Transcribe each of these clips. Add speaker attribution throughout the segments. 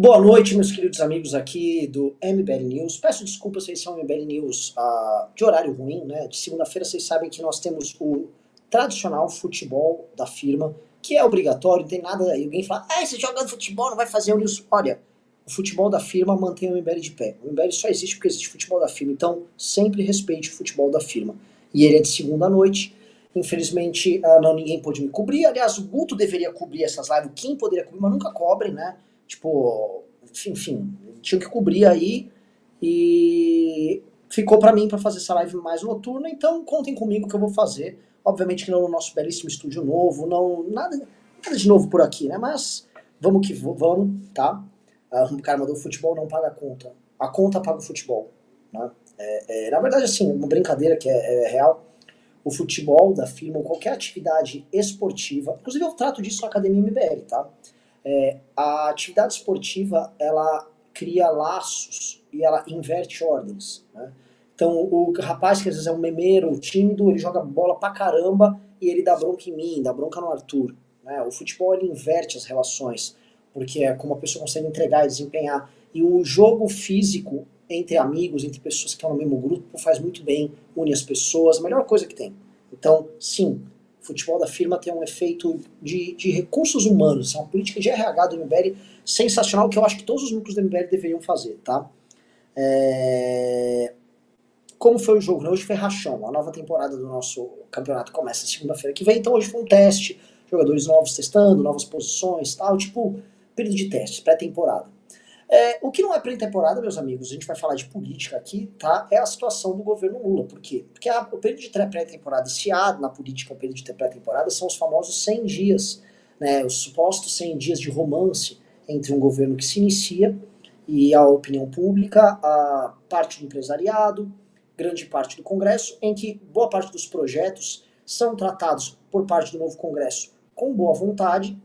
Speaker 1: Boa noite, meus queridos amigos aqui do MBL News. Peço desculpas se são MBL News uh, de horário ruim, né? De segunda-feira vocês sabem que nós temos o tradicional futebol da firma, que é obrigatório, não tem nada. Alguém fala, ah, você jogando futebol, não vai fazer o news. Olha, o futebol da firma mantém o MBL de pé. O MBL só existe porque existe futebol da firma, então sempre respeite o futebol da firma. E ele é de segunda noite. Infelizmente, uh, não ninguém pôde me cobrir. Aliás, o Guto deveria cobrir essas lives, quem poderia cobrir, mas nunca cobre, né? Tipo, enfim, tinha que cobrir aí. E ficou para mim para fazer essa live mais noturna, então contem comigo que eu vou fazer. Obviamente que não no nosso belíssimo estúdio novo, não nada, nada de novo por aqui, né? Mas vamos que vamos, tá? Uh, o cara mandou futebol não paga a conta. A conta paga o futebol. Né? É, é, na verdade, assim, uma brincadeira que é, é, real. O futebol da firma, ou qualquer atividade esportiva, inclusive eu trato disso na Academia MBL, tá? É, a atividade esportiva, ela cria laços e ela inverte ordens, né? Então, o rapaz que às vezes é um memeiro, tímido, ele joga bola pra caramba e ele dá bronca em mim, dá bronca no Arthur. Né? O futebol, ele inverte as relações porque é como a pessoa consegue entregar e desempenhar. E o jogo físico entre amigos, entre pessoas que estão no mesmo grupo, faz muito bem, une as pessoas, a melhor coisa que tem. Então, sim, futebol da firma tem um efeito de, de recursos humanos, é uma política de RH do MBL sensacional que eu acho que todos os núcleos do MBL deveriam fazer, tá? É... Como foi o jogo? Hoje foi rachão, a nova temporada do nosso campeonato começa segunda-feira que vem, então hoje foi um teste, jogadores novos testando, novas posições, tal, tipo, período de teste, pré-temporada. É, o que não é pré-temporada, meus amigos, a gente vai falar de política aqui, tá? É a situação do governo Lula. Por quê? Porque a, o período de pré-temporada, esse A na política, o período de pré-temporada, são os famosos 100 dias, né? Os supostos 100 dias de romance entre um governo que se inicia e a opinião pública, a parte do empresariado, grande parte do Congresso, em que boa parte dos projetos são tratados por parte do novo Congresso com boa vontade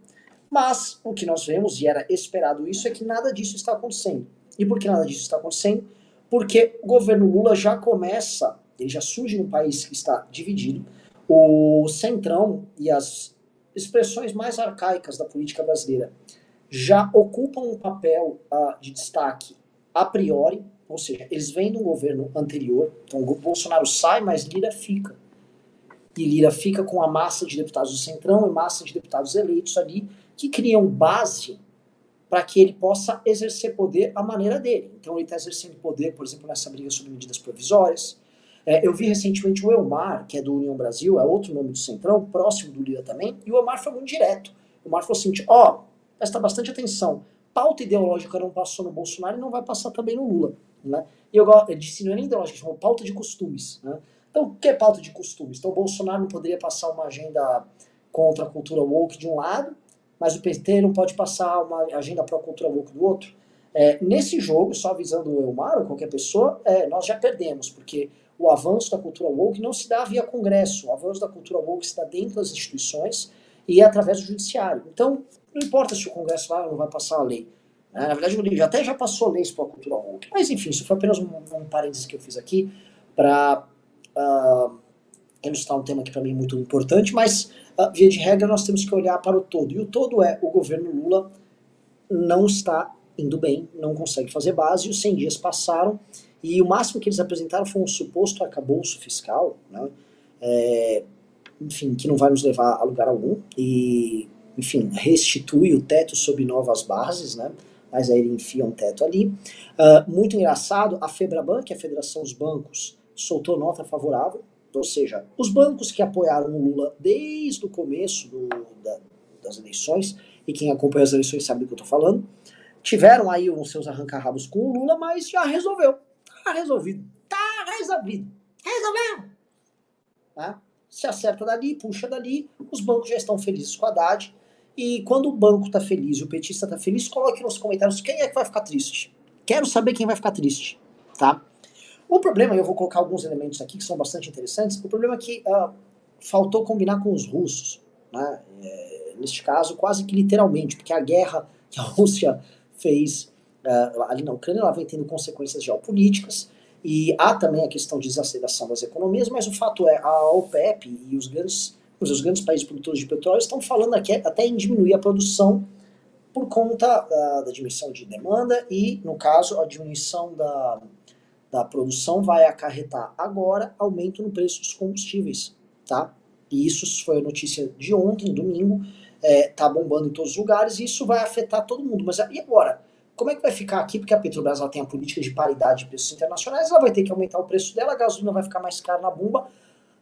Speaker 1: mas o que nós vemos, e era esperado isso, é que nada disso está acontecendo. E por que nada disso está acontecendo? Porque o governo Lula já começa, ele já surge num país que está dividido, o centrão e as expressões mais arcaicas da política brasileira já ocupam um papel uh, de destaque a priori, ou seja, eles vêm do governo anterior, então o Bolsonaro sai, mas Lira fica. E Lira fica com a massa de deputados do centrão e massa de deputados eleitos ali, que criam base para que ele possa exercer poder à maneira dele. Então ele está exercendo poder, por exemplo, nessa briga sobre medidas provisórias. É, eu vi recentemente o Elmar, que é do União Brasil, é outro nome do Centrão, próximo do Lira também, e o Elmar foi muito direto. O Elmar falou assim, ó, oh, presta bastante atenção, pauta ideológica não passou no Bolsonaro e não vai passar também no Lula. Né? E eu, disse, não é nem ideológica, chamou pauta de costumes. Né? Então, o que é pauta de costumes? Então, o Bolsonaro não poderia passar uma agenda contra a cultura woke de um lado, mas o PT não pode passar uma agenda pró-cultura woke do outro. É, nesse jogo, só avisando o Elmar ou qualquer pessoa, é, nós já perdemos, porque o avanço da cultura woke não se dá via Congresso, o avanço da cultura woke dá dentro das instituições e através do Judiciário. Então, não importa se o Congresso vai ou não vai passar a lei. Né? Na verdade, já até já passou leis para a cultura woke. Mas, enfim, isso foi apenas um, um parênteses que eu fiz aqui para uh, ah, ilustrar um tema que para mim é muito importante, mas uh, via de regra, nós temos que olhar para o todo. E o todo é o governo Lula não está indo bem, não consegue fazer base, os 100 dias passaram, e o máximo que eles apresentaram foi um suposto arcabouço fiscal, né? É, enfim, que não vai nos levar a lugar algum, e, enfim, restitui o teto sob novas bases, né? mas aí ele enfia um teto ali. Uh, muito engraçado, a Febraban, que é a Federação dos Bancos, soltou nota favorável, ou seja, os bancos que apoiaram o Lula desde o começo do, da, das eleições, e quem acompanha as eleições sabe do que eu estou falando, tiveram aí os seus arranca-rabos com o Lula, mas já resolveu. Tá resolvido. Tá resolvido. Resolveu! Tá? Se acerta dali, puxa dali, os bancos já estão felizes com a Haddad. E quando o banco está feliz e o petista está feliz, coloque nos comentários quem é que vai ficar triste. Quero saber quem vai ficar triste, tá? O problema, eu vou colocar alguns elementos aqui que são bastante interessantes, o problema é que uh, faltou combinar com os russos, né? É, neste caso, quase que literalmente, porque a guerra que a Rússia fez uh, ali na Ucrânia, ela vem tendo consequências geopolíticas, e há também a questão de desaceleração das economias, mas o fato é, a OPEP e os grandes, os grandes países produtores de petróleo estão falando aqui até em diminuir a produção por conta da, da diminuição de demanda e, no caso, a diminuição da, da produção vai acarretar agora aumento no preço dos combustíveis, tá? E isso foi a notícia de ontem, domingo, é, tá bombando em todos os lugares e isso vai afetar todo mundo. Mas e agora? Como é que vai ficar aqui? Porque a Petrobras ela tem a política de paridade de preços internacionais, ela vai ter que aumentar o preço dela, a gasolina vai ficar mais cara na bomba,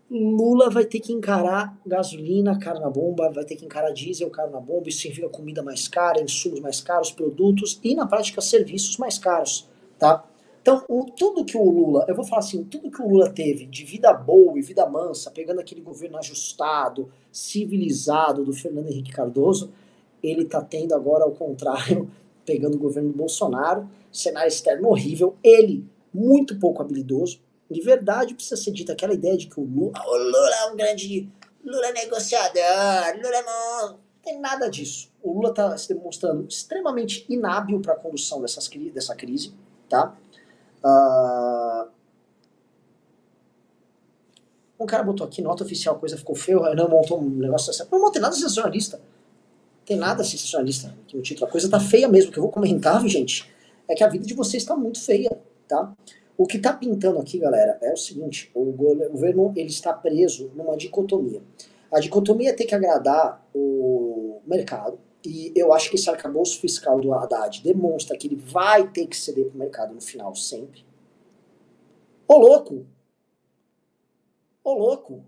Speaker 1: Lula vai ter que encarar gasolina cara na bomba, vai ter que encarar diesel caro na bomba, isso significa comida mais cara, insumos mais caros, produtos e, na prática, serviços mais caros, tá? Então, o, tudo que o Lula, eu vou falar assim, tudo que o Lula teve de vida boa e vida mansa, pegando aquele governo ajustado, civilizado do Fernando Henrique Cardoso, ele tá tendo agora ao contrário, pegando o governo do Bolsonaro, cenário externo horrível, ele muito pouco habilidoso, de verdade precisa ser dita aquela ideia de que o Lula, o Lula é um grande Lula é negociador, Lula é não tem nada disso. O Lula está se demonstrando extremamente inábil para a condução dessas, dessa crise, tá? Uh... Um cara botou aqui, nota oficial, coisa ficou feia, não montou um negócio assim. Não montei nada sensacionalista. Tem nada sensacionalista aqui no título. A coisa tá feia mesmo, que eu vou comentar, gente, é que a vida de vocês está muito feia, tá? O que está pintando aqui, galera, é o seguinte: o governo ele está preso numa dicotomia. A dicotomia é ter que agradar o mercado, e eu acho que esse arcabouço fiscal do Haddad demonstra que ele vai ter que ceder para o mercado no final sempre. Ô louco! Ô louco!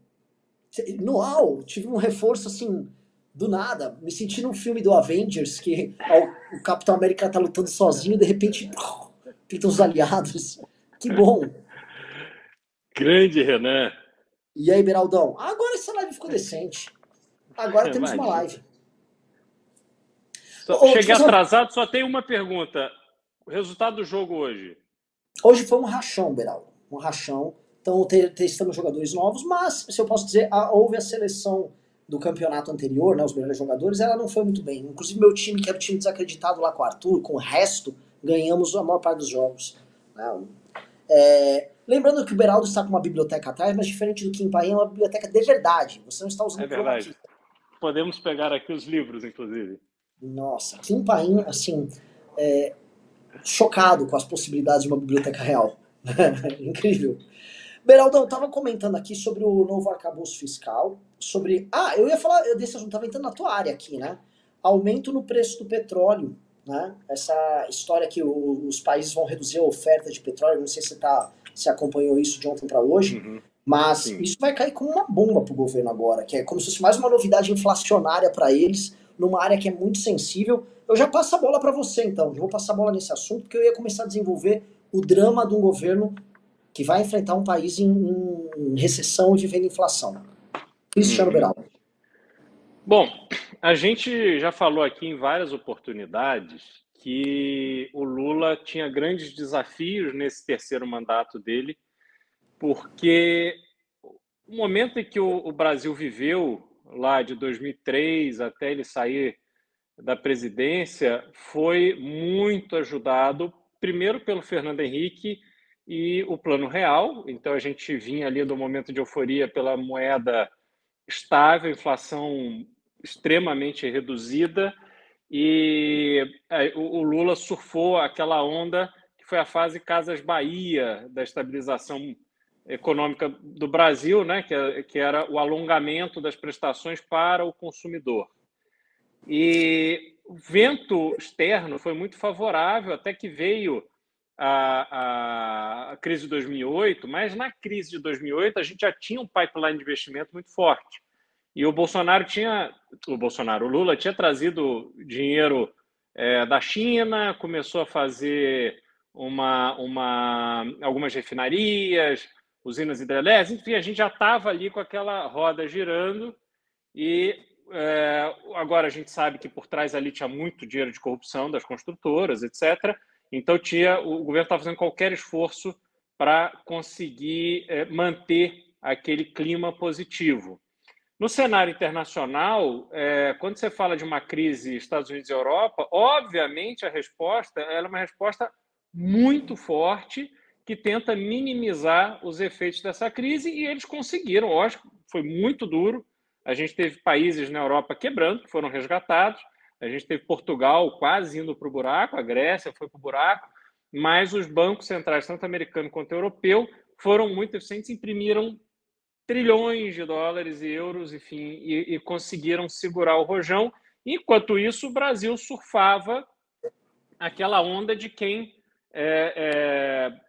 Speaker 1: No AU, tive um reforço assim, do nada. Me senti num filme do Avengers, que o Capitão América tá lutando sozinho e de repente pintam os aliados. Que bom.
Speaker 2: Grande, Renan.
Speaker 1: E aí, Beraldão? Agora essa live ficou decente. Agora temos uma live.
Speaker 2: Cheguei atrasado, só tem uma pergunta. O resultado do jogo hoje?
Speaker 1: Hoje foi um rachão, Beraldo. Um rachão. Então, testamos jogadores novos, mas, se eu posso dizer, houve a seleção do campeonato anterior, né, os melhores jogadores, ela não foi muito bem. Inclusive, meu time, que era o time desacreditado lá com o Arthur, com o resto, ganhamos a maior parte dos jogos. Né? É, lembrando que o Beraldo está com uma biblioteca atrás, mas diferente do Kim Paim, é uma biblioteca de verdade. Você não está usando
Speaker 2: É verdade. Podemos pegar aqui os livros, inclusive.
Speaker 1: Nossa, Kim Paim, assim, é, chocado com as possibilidades de uma biblioteca real. Incrível. Beraldão, estava comentando aqui sobre o novo arcabouço fiscal, sobre... Ah, eu ia falar desse assunto, estava entrando na tua área aqui, né? Aumento no preço do petróleo né? Essa história que o, os países vão reduzir a oferta de petróleo, não sei se você tá, se acompanhou isso de ontem para hoje, uhum. mas Sim. isso vai cair como uma bomba para o governo agora, que é como se fosse mais uma novidade inflacionária para eles, numa área que é muito sensível. Eu já passo a bola para você, então. Eu vou passar a bola nesse assunto, porque eu ia começar a desenvolver o drama de um governo que vai enfrentar um país em, em recessão e vivendo inflação. Cristiano uhum. Beraldo.
Speaker 2: Bom, a gente já falou aqui em várias oportunidades que o Lula tinha grandes desafios nesse terceiro mandato dele, porque o momento em que o Brasil viveu, lá de 2003 até ele sair da presidência, foi muito ajudado, primeiro pelo Fernando Henrique e o Plano Real. Então a gente vinha ali do momento de euforia pela moeda estável, inflação extremamente reduzida e é, o Lula surfou aquela onda que foi a fase Casas Bahia da estabilização econômica do Brasil, né, que, que era o alongamento das prestações para o consumidor. E o vento externo foi muito favorável, até que veio a, a, crise de 2008, mas na crise de 2008 a gente já tinha um pipeline de investimento muito forte. E o Bolsonaro tinha, o Bolsonaro, o Lula tinha trazido dinheiro é, da China, começou a fazer uma, uma, algumas refinarias, usinas hidrelétricas, enfim, a gente já estava ali com aquela roda girando e é, agora a gente sabe que por trás ali tinha muito dinheiro de corrupção das construtoras, etc. Então tinha o governo estava fazendo qualquer esforço para conseguir é, manter aquele clima positivo. No cenário internacional, é, quando você fala de uma crise Estados Unidos e Europa, obviamente a resposta é uma resposta muito forte que tenta minimizar os efeitos dessa crise e eles conseguiram. Lógico, foi muito duro. A gente teve países na Europa quebrando, que foram resgatados. A gente teve Portugal quase indo para o buraco, a Grécia foi para o buraco, mas os bancos centrais, tanto americano quanto europeu, foram muito eficientes, imprimiram trilhões de dólares e euros, enfim, e, e conseguiram segurar o rojão. Enquanto isso, o Brasil surfava aquela onda de quem é, é,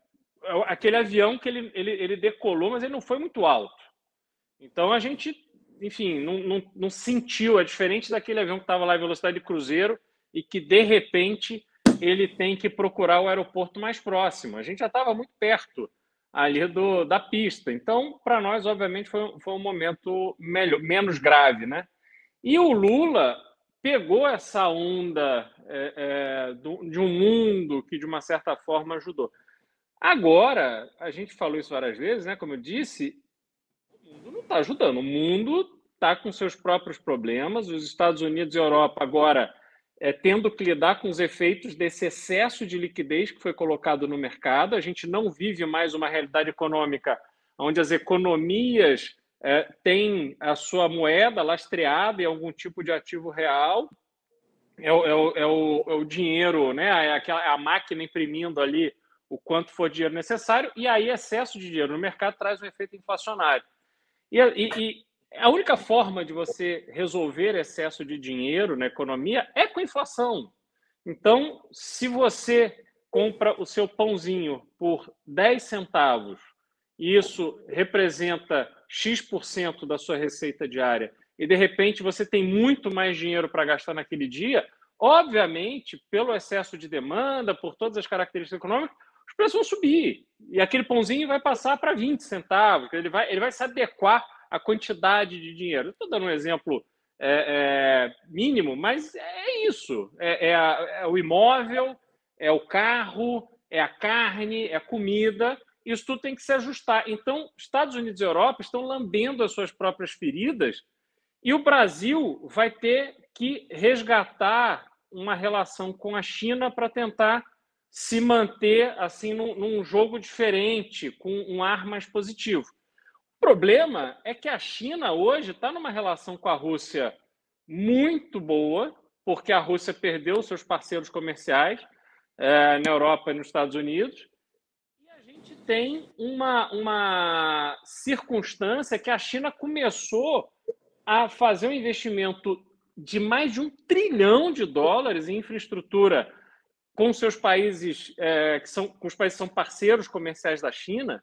Speaker 2: aquele avião que ele, ele, ele decolou, mas ele não foi muito alto. Então a gente, enfim, não, não, não sentiu, é diferente daquele avião que estava lá em velocidade de cruzeiro e que de repente ele tem que procurar o aeroporto mais próximo. A gente já estava muito perto ali do, da pista. Então, para nós, obviamente, foi, foi um momento melhor, menos grave, né? E o Lula pegou essa onda é, é, do, de um mundo que, de uma certa forma, ajudou. Agora, a gente falou isso várias vezes, né? Como eu disse, o mundo não está ajudando. O mundo está com seus próprios problemas. Os Estados Unidos e a Europa agora é, tendo que lidar com os efeitos desse excesso de liquidez que foi colocado no mercado. A gente não vive mais uma realidade econômica onde as economias é, tem a sua moeda lastreada em algum tipo de ativo real, é o, é o, é é o dinheiro, né? É é a máquina imprimindo ali o quanto for dinheiro necessário, e aí excesso de dinheiro no mercado traz um efeito inflacionário. E, e, e a única forma de você resolver excesso de dinheiro na economia é com inflação. Então, se você compra o seu pãozinho por 10 centavos, e isso representa X% da sua receita diária e de repente você tem muito mais dinheiro para gastar naquele dia, obviamente, pelo excesso de demanda, por todas as características econômicas, os preços vão subir. E aquele pãozinho vai passar para 20 centavos, ele vai, ele vai se adequar à quantidade de dinheiro. Estou dando um exemplo é, é, mínimo, mas é isso: é, é, é o imóvel, é o carro, é a carne, é a comida isso tudo tem que se ajustar. Então, Estados Unidos e Europa estão lambendo as suas próprias feridas e o Brasil vai ter que resgatar uma relação com a China para tentar se manter assim num, num, jogo diferente, com um ar mais positivo. O problema é que a China hoje está numa relação com a Rússia muito boa, porque a Rússia perdeu seus parceiros comerciais é, na Europa e nos Estados Unidos, gente tem uma, uma circunstância que a China começou a fazer um investimento de mais de um trilhão de dólares em infraestrutura com seus países é, que são com os países são parceiros comerciais da China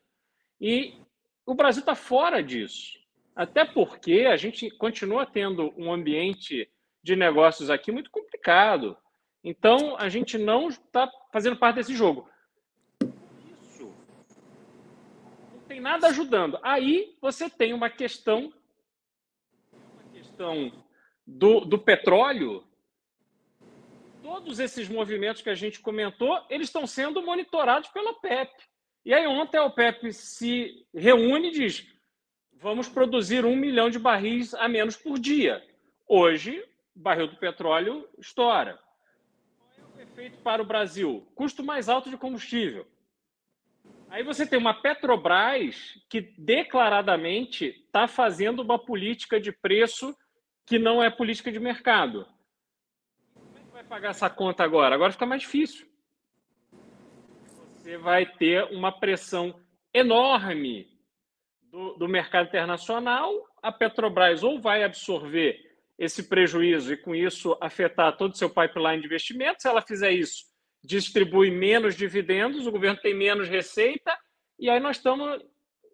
Speaker 2: e o Brasil está fora disso até porque a gente continua tendo um ambiente de negócios aqui muito complicado então a gente não está fazendo parte desse jogo tem nada ajudando. Aí você tem uma questão, uma questão do, do petróleo. Todos esses movimentos que a gente comentou, eles estão sendo monitorados pela OPEP. E aí ontem a OPEP se reúne e diz: vamos produzir um milhão de barris a menos por dia. Hoje, o barril do petróleo estoura. Qual é o efeito para o Brasil? Custo mais alto de combustível. Aí você tem uma Petrobras que declaradamente está fazendo uma política de preço que não é política de mercado. Como é que vai pagar essa conta agora? Agora fica mais difícil. Você vai ter uma pressão enorme do, do mercado internacional. A Petrobras ou vai absorver esse prejuízo e, com isso, afetar todo o seu pipeline de investimentos. Se ela fizer isso, distribui menos dividendos, o governo tem menos receita, e aí nós estamos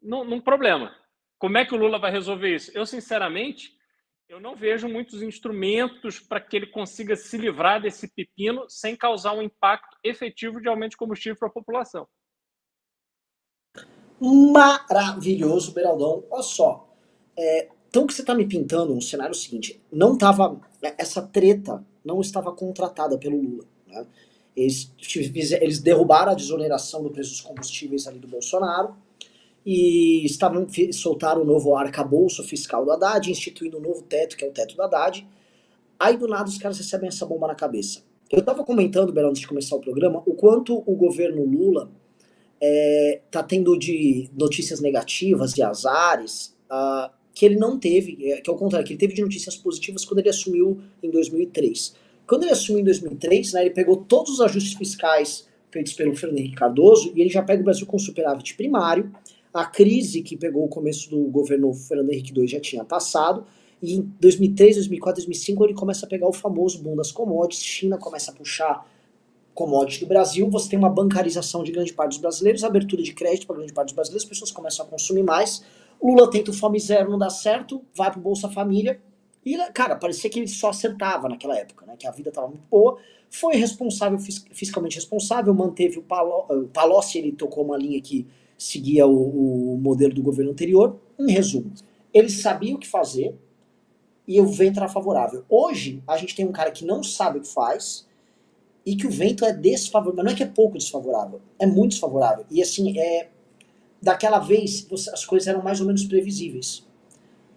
Speaker 2: num, num problema. Como é que o Lula vai resolver isso? Eu, sinceramente, eu não vejo muitos instrumentos para que ele consiga se livrar desse pepino sem causar um impacto efetivo de aumento de combustível para a população.
Speaker 1: Maravilhoso, Beraldão. Olha só. É, então, o que você está me pintando um cenário seguinte: não estava. Essa treta não estava contratada pelo Lula. Né? Eles, eles derrubaram a desoneração do preço dos combustíveis ali do Bolsonaro e estavam soltaram o novo arcabouço fiscal do Haddad, instituindo um novo teto, que é o teto do Haddad. Aí do nada os caras recebem essa bomba na cabeça. Eu estava comentando, Belo, antes de começar o programa, o quanto o governo Lula é, tá tendo de notícias negativas e azares uh, que ele não teve, é, que ao contrário, que ele teve de notícias positivas quando ele assumiu em 2003. Quando ele assumiu em 2003, né, ele pegou todos os ajustes fiscais feitos pelo Fernando Henrique Cardoso e ele já pega o Brasil com superávit primário. A crise que pegou o começo do governo Fernando Henrique II já tinha passado. E em 2003, 2004, 2005 ele começa a pegar o famoso boom das commodities. China começa a puxar commodities do Brasil. Você tem uma bancarização de grande parte dos brasileiros, abertura de crédito para grande parte dos brasileiros, as pessoas começam a consumir mais. Lula tenta o fome zero, não dá certo, vai pro Bolsa Família. E, cara, parecia que ele só acertava naquela época, né? Que a vida estava muito boa. Foi responsável, fiscalmente responsável, manteve o, o Palocci, ele tocou uma linha que seguia o, o modelo do governo anterior. Em resumo, ele sabia o que fazer e o vento era favorável. Hoje, a gente tem um cara que não sabe o que faz e que o vento é desfavorável. Não é que é pouco desfavorável, é muito desfavorável. E assim, é, daquela vez você, as coisas eram mais ou menos previsíveis.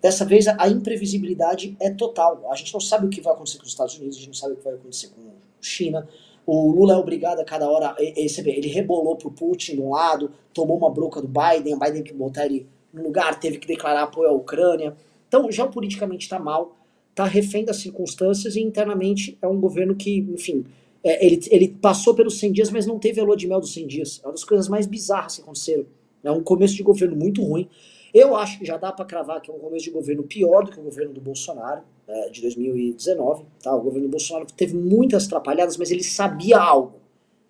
Speaker 1: Dessa vez a, a, imprevisibilidade é total. A gente não sabe o que vai acontecer com os Estados Unidos, a gente não sabe o que vai acontecer com a China. O Lula é obrigado a cada hora. Você vê, ele rebolou pro Putin de um lado, tomou uma broca do Biden, o Biden que botar ele no lugar, teve que declarar apoio à Ucrânia. Então, geopoliticamente está mal, está refém das circunstâncias e internamente é um governo que, enfim, é, ele, ele passou pelos 100 dias, mas não teve a lua de mel dos 100 dias. É uma das coisas mais bizarras que aconteceram. É um começo de governo muito ruim. Eu acho que já dá para cravar que é um começo de governo pior do que o governo do Bolsonaro, é, de 2019. Tá? O governo do Bolsonaro teve muitas atrapalhadas, mas ele sabia algo,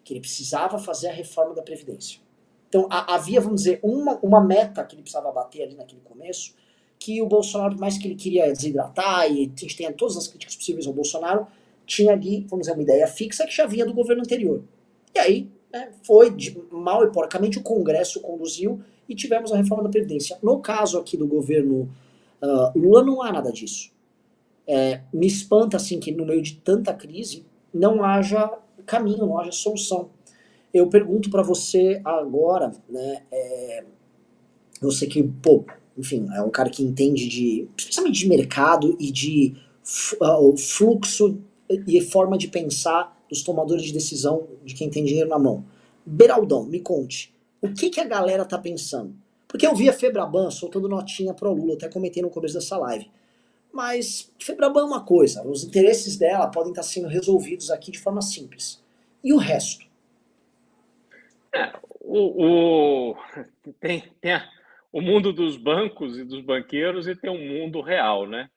Speaker 1: que ele precisava fazer a reforma da Previdência. Então a, havia, vamos dizer, uma, uma meta que ele precisava bater ali naquele começo, que o Bolsonaro, mais que ele queria desidratar, e a gente tenha todas as críticas possíveis ao Bolsonaro, tinha ali, vamos dizer, uma ideia fixa que já vinha do governo anterior. E aí né, foi, de, mal e porcamente, o Congresso conduziu e tivemos a reforma da Previdência. No caso aqui do governo uh, Lula, não há nada disso. É, me espanta, assim, que no meio de tanta crise não haja caminho, não haja solução. Eu pergunto para você agora, né, é, você que, pô, enfim, é um cara que entende de, especialmente de mercado e de uh, fluxo e forma de pensar dos tomadores de decisão, de quem tem dinheiro na mão. Beraldão, me conte, o que, que a galera tá pensando? Porque eu vi a Febraban soltando notinha pro Lula, até comentei no começo dessa live. Mas Febraban é uma coisa, os interesses dela podem estar sendo resolvidos aqui de forma simples. E o resto?
Speaker 2: É, o, o, tem, tem a, o mundo dos bancos e dos banqueiros e tem um mundo real, né?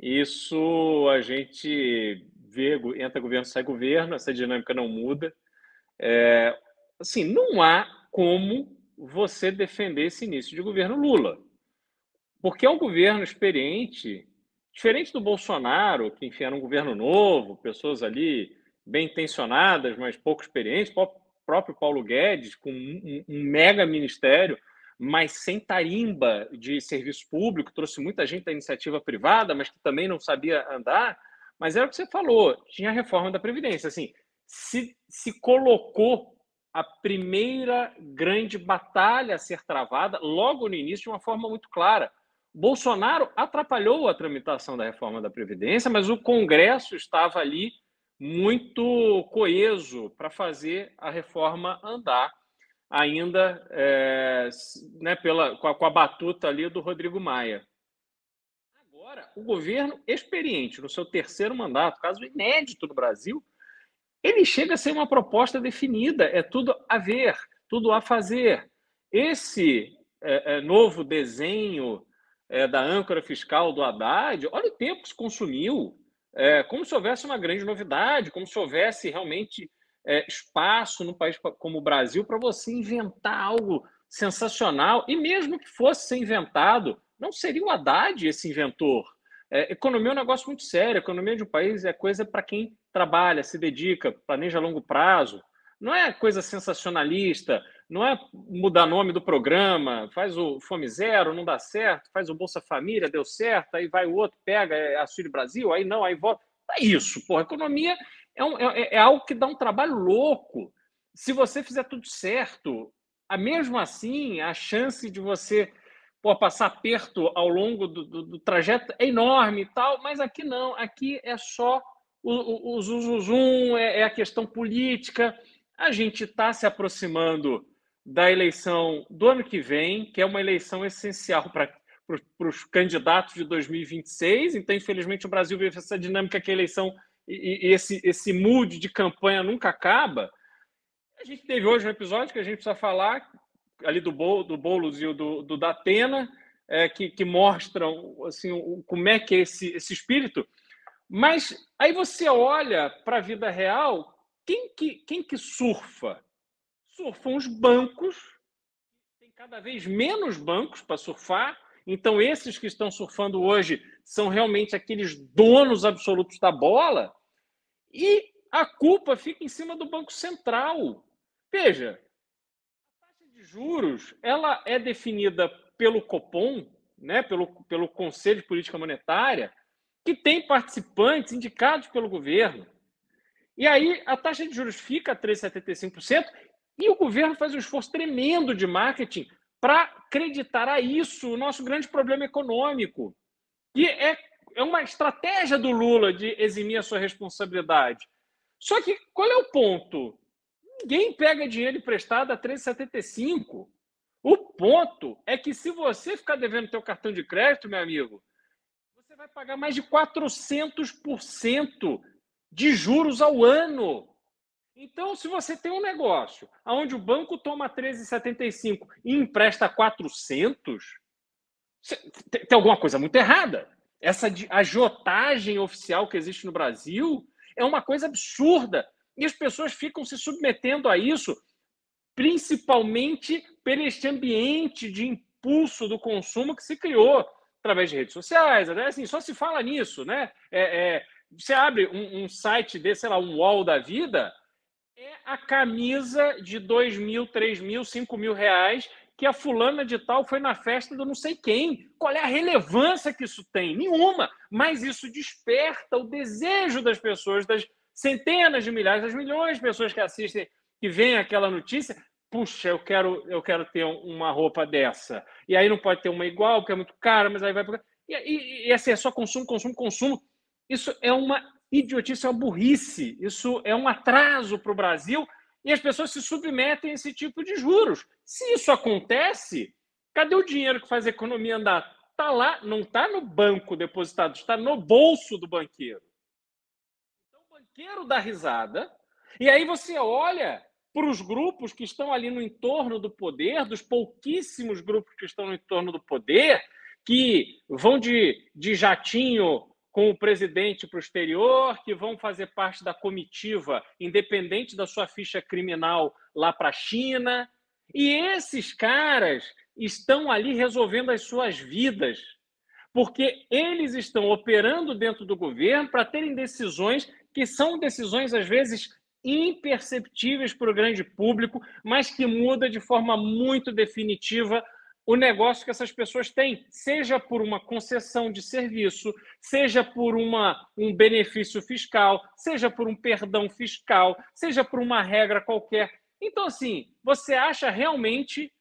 Speaker 2: Isso a gente vê, entra governo, sai governo, essa dinâmica não muda. É, assim, não há como você defender esse início de governo Lula. Porque é um governo experiente, diferente do Bolsonaro, que enfim, era um governo novo, pessoas ali bem intencionadas, mas pouco experientes, o próprio Paulo Guedes, com um, mega ministério, mas sem tarimba de serviço público, trouxe muita gente da iniciativa privada, mas que também não sabia andar. Mas era o que você falou, tinha a reforma da Previdência. Assim, se, se colocou a primeira grande batalha a ser travada logo no início de uma forma muito clara. Bolsonaro atrapalhou a tramitação da reforma da Previdência, mas o Congresso estava ali muito coeso para fazer a reforma andar, ainda é, né, pela, com a, com a batuta ali do Rodrigo Maia. Agora, o governo experiente, no seu terceiro mandato, caso inédito no Brasil, ele chega a ser uma proposta definida, é tudo a ver, tudo a fazer. Esse é, é, novo desenho é, da âncora fiscal do Haddad, olha o tempo que se consumiu, é, como se houvesse uma grande novidade, como se houvesse realmente é, espaço no país como o Brasil para você inventar algo sensacional, e mesmo que fosse ser inventado, não seria o Haddad esse inventor. É, economia é um negócio muito sério. Economia de um país é coisa para quem trabalha, se dedica, planeja a longo prazo. Não é coisa sensacionalista, não é mudar nome do programa, faz o Fome Zero, não dá certo, faz o Bolsa Família, deu certo, aí vai o outro, pega é Auxílio Brasil, aí não, aí volta. É isso, porra. Economia é, um, é, é algo que dá um trabalho louco. Se você fizer tudo certo, a mesmo assim, a chance de você pô, passar perto ao longo do, do, do, trajeto é enorme e tal, mas aqui não, aqui é só o, o, o zum, é, é a questão política. A gente está se aproximando da eleição do ano que vem, que é uma eleição essencial para para os candidatos de 2026. Então, infelizmente, o Brasil vive essa dinâmica que a eleição e, e esse, esse mood de campanha nunca acaba. A gente teve hoje um episódio que a gente precisa falar ali do, Bol, do Boulos e do, do Datena, é, que, que mostram assim, o, como é que é esse, esse espírito. Mas aí você olha para a vida real, quem que, quem que surfa? Surfam os bancos, tem cada vez menos bancos para surfar, então esses que estão surfando hoje são realmente aqueles donos absolutos da bola, e a culpa fica em cima do Banco Central. Veja, juros ela é definida pelo Copom, né, pelo, pelo Conselho de Política Monetária, que tem participantes indicados pelo governo. E aí a taxa de juros fica a 3,75% e o governo faz um esforço tremendo de marketing para acreditar a isso o nosso grande problema econômico. E é, é uma estratégia do Lula de eximir a sua responsabilidade. Só que qual é o ponto? Ninguém pega dinheiro emprestado a 3,75. O ponto é que se você ficar devendo teu cartão de crédito, meu amigo, você vai pagar mais de 400% de juros ao ano. Então, se você tem um negócio onde o banco toma 13,75 e empresta 400, tem alguma coisa muito errada. Essa agiotagem oficial que existe no Brasil é uma coisa absurda. E as pessoas ficam se submetendo a isso principalmente por este ambiente de impulso do consumo que se criou através de redes sociais. Né? Assim, só se fala nisso, né? É, é, você abre um, um, site desse, sei lá, um wall da vida, é a camisa de dois mil, três mil, cinco mil reais que a fulana de tal foi na festa do não sei quem. Qual é a relevância que isso tem? Nenhuma. Mas isso desperta o desejo das pessoas, das centenas de milhares, das milhões de pessoas que assistem, que veem aquela notícia, puxa, eu quero, eu quero ter uma roupa dessa. E aí não pode ter uma igual, porque é muito cara, mas aí vai. E, e, e assim, é só consumo, consumo, consumo. Isso é uma idiotice, é uma burrice. Isso é um atraso para o Brasil e as pessoas se submetem a esse tipo de juros. Se isso acontece, cadê o dinheiro que faz a economia andar? Está lá, não está no banco depositado, está no bolso do banqueiro. O banqueiro dá risada, e aí você olha para os grupos que estão ali no entorno do poder, dos pouquíssimos grupos que estão no entorno do poder, que vão de, de jatinho com o presidente para o exterior, que vão fazer parte da comitiva, independente da sua ficha criminal, lá para a China. E esses caras estão ali resolvendo as suas vidas, porque eles estão operando dentro do governo para terem decisões que são decisões, às vezes, imperceptíveis para o grande público, mas que muda de forma muito definitiva o negócio que essas pessoas têm, seja por uma concessão de serviço, seja por uma, um benefício fiscal, seja por um perdão fiscal, seja por uma regra qualquer. Então, assim, você acha realmente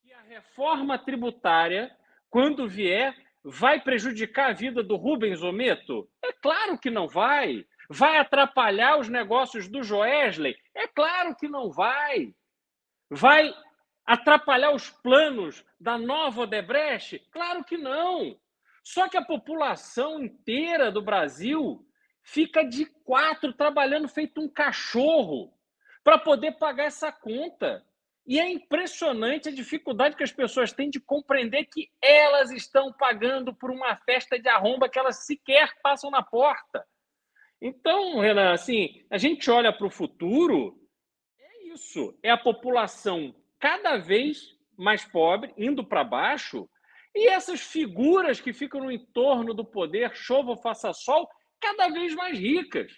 Speaker 2: que a reforma tributária, quando vier, vai prejudicar a vida do Rubens Ometo? É claro que não vai. Vai atrapalhar os negócios do Joesley? É claro que não vai. Vai atrapalhar os planos da nova Odebrecht? Claro que não. Só que a população inteira do Brasil fica de quatro trabalhando feito um cachorro para poder pagar essa conta. E é impressionante a dificuldade que as pessoas têm de compreender que elas estão pagando por uma festa de arromba que elas sequer passam na porta. Então, Renan, assim, a gente olha para o futuro, é isso, é a população cada vez mais pobre, indo para baixo, e essas figuras que ficam no entorno do poder, chova ou faça sol, cada vez mais ricas.